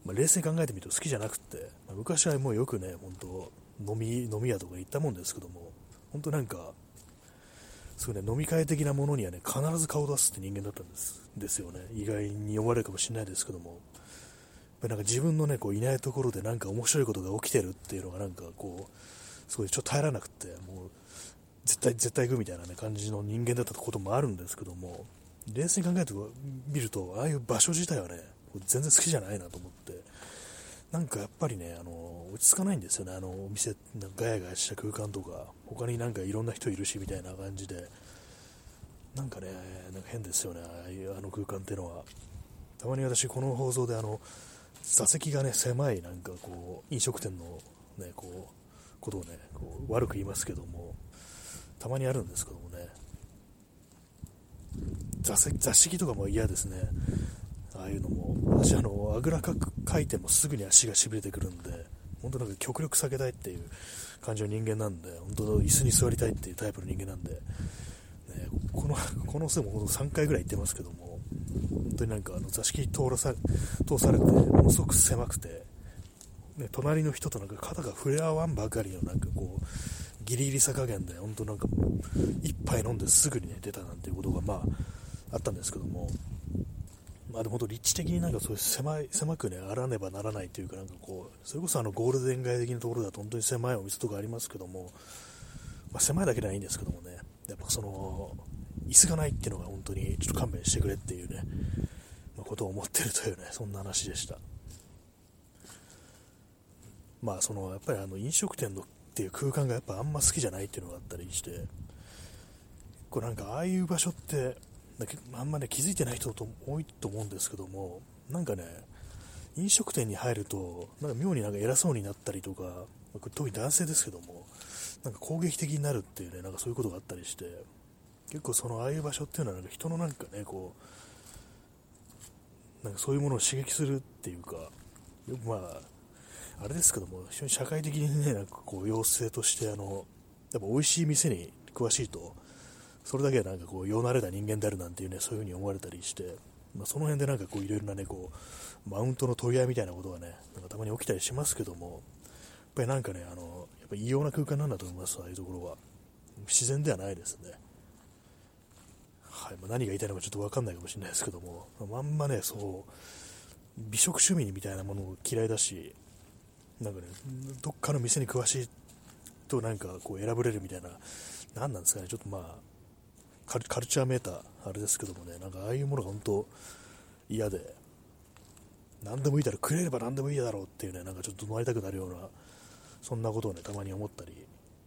まあ、冷静に考えてみると好きじゃなくて、まあ、昔はもうよくね本当飲み飲み屋とか行ったもんですけども本当なんかそうね、飲み会的なものにはね、必ず顔を出すって人間だったんですですよね。意外に思われるかもしれないですけども。やっぱなんか自分のね、こういないところでなんか面白いことが起きてるっていうのがなんかこう、すごいちょっと耐えられなくて、もう、絶対、絶対行くみたいなね、感じの人間だったこともあるんですけども、冷静に考えてみると、ああいう場所自体はね、全然好きじゃないなと思って、なんかやっぱりね、あの、落ち着かないんですよね、あの、お店、なガヤガヤした空間とか、他になんかいろんな人いるしみたいな感じで、なんかね、なんか変ですよね、ああいうあの空間っていうのは。たまに私、この放送であの、座席がね、狭い、なんかこう、飲食店のね、こう、ことをね、こう悪く言いますけども、たまにあるんですけどもね、座席座敷とかも嫌ですね。ああいうのも、私、あの、あぐらかくかいてもすぐに足がしびれてくるんで、本当なんか極力避けたいっていう感じの人間なんで、本当椅子に座りたいっていうタイプの人間なんで、ね、この、この数も本当3回ぐらい行ってますけども、本当になんかあの座敷通らさ通されて、ものすごく狭くて、ね、隣の人となんか肩が触れ合わんばかりのなんかこう、ギリギリさ加減で、本当なんか、一杯飲んですぐにね、出たなんていうことがまあ、あったんですけども、まあでも本当立地的になんかそういう狭い、狭くね、あらねばならないというか、なんかこう、それこそあのゴールデン街的なところだと本当に狭いお店とかありますけども、まあ、狭いだけではいいんですけどもね、やっぱその、椅子がないっていうのが本当にちょっと勘弁してくれっていうね、まあ、ことを思ってるというね、そんな話でした。まあその、やっぱりあの飲食店のっていう空間がやっぱあんま好きじゃないっていうのがあったりして、こうなんかああいう場所って、あんまね、気づいてない人と多いと思うんですけども、なんかね、飲食店に入ると、なんか妙になんか偉そうになったりとか、特に男性ですけども、なんか攻撃的になるっていうね、なんかそういうことがあったりして、結構そのああいう場所っていうのはなんか人のなんかね、こう、なんかそういうものを刺激するっていうか、まあ、あれですけども、非常に社会的にね、なんかこう、要請として、あの、やっぱ美味しい店に詳しいと、それだけはなんかこう、よなれた人間であるなんていうね、そういう風に思われたりして、まあ、その辺でなんかこう、いろいろなね、こう、マウントの取り合いみたいなことがね、なんかたまに起きたりしますけども、やっぱりなんかね、あの、やっぱ異様な空間なんだと思います、ああいうところは。自然ではないですね。はい、まあ、何が言いたいのかちょっとわかんないかもしれないですけども、まあ、んまね、そう、美食趣味みたいなもの嫌いだし、なんかね、どっかの店に詳しいとなんかこう選ばれるみたいな、何なんですかね、ちょっとまあ、カルカルチャーメーター、あれですけどもね、なんかああいうものが本当嫌で、何でもいいだろ、くれれば何でもいいだろうっていうね、なんかちょっと止まりたくなるような、そんなことをね、たまに思ったり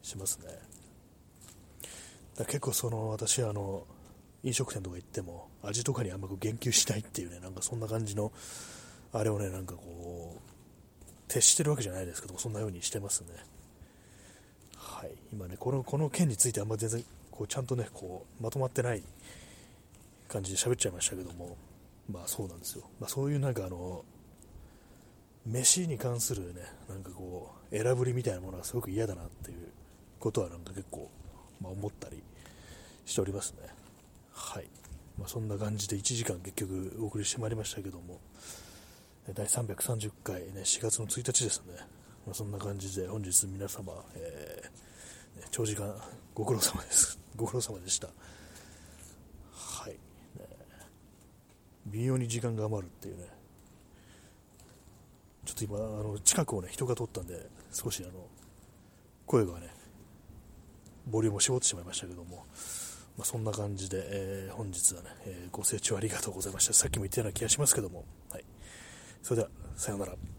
しますね。だ結構その、私あの、飲食店とか行っても、味とかにあんま言及しないっていうね、なんかそんな感じの、あれをね、なんかこう、徹してるわけじゃないですけどそんなようにしてますね。はい、今ね、この、この件についてあんま全然こうちゃんとねこうまとまってない感じで喋っちゃいましたけどもまあそうなんですよ、まあ、そういうなんかあの飯に関するねなんかこう選ぶりみたいなものがすごく嫌だなっていうことはなんか結構、まあ、思ったりしておりますねはい、まあ、そんな感じで1時間結局お送りしてまいりましたけども第330回、ね、4月の1日ですね、まあ、そんな感じで本日皆様、えーね、長時間ご苦労様です ご苦労様でした。はい。ね、微妙に時間が余るっていうね。ちょっと今、あの近くをね、人が通ったんで、少しあの、声がね、ボリュームを絞ってしまいましたけども、まあ、そんな感じで、えー、本日はね、えー、ご清聴ありがとうございました。さっきも言ったような気がしますけども、それでは、さようなら。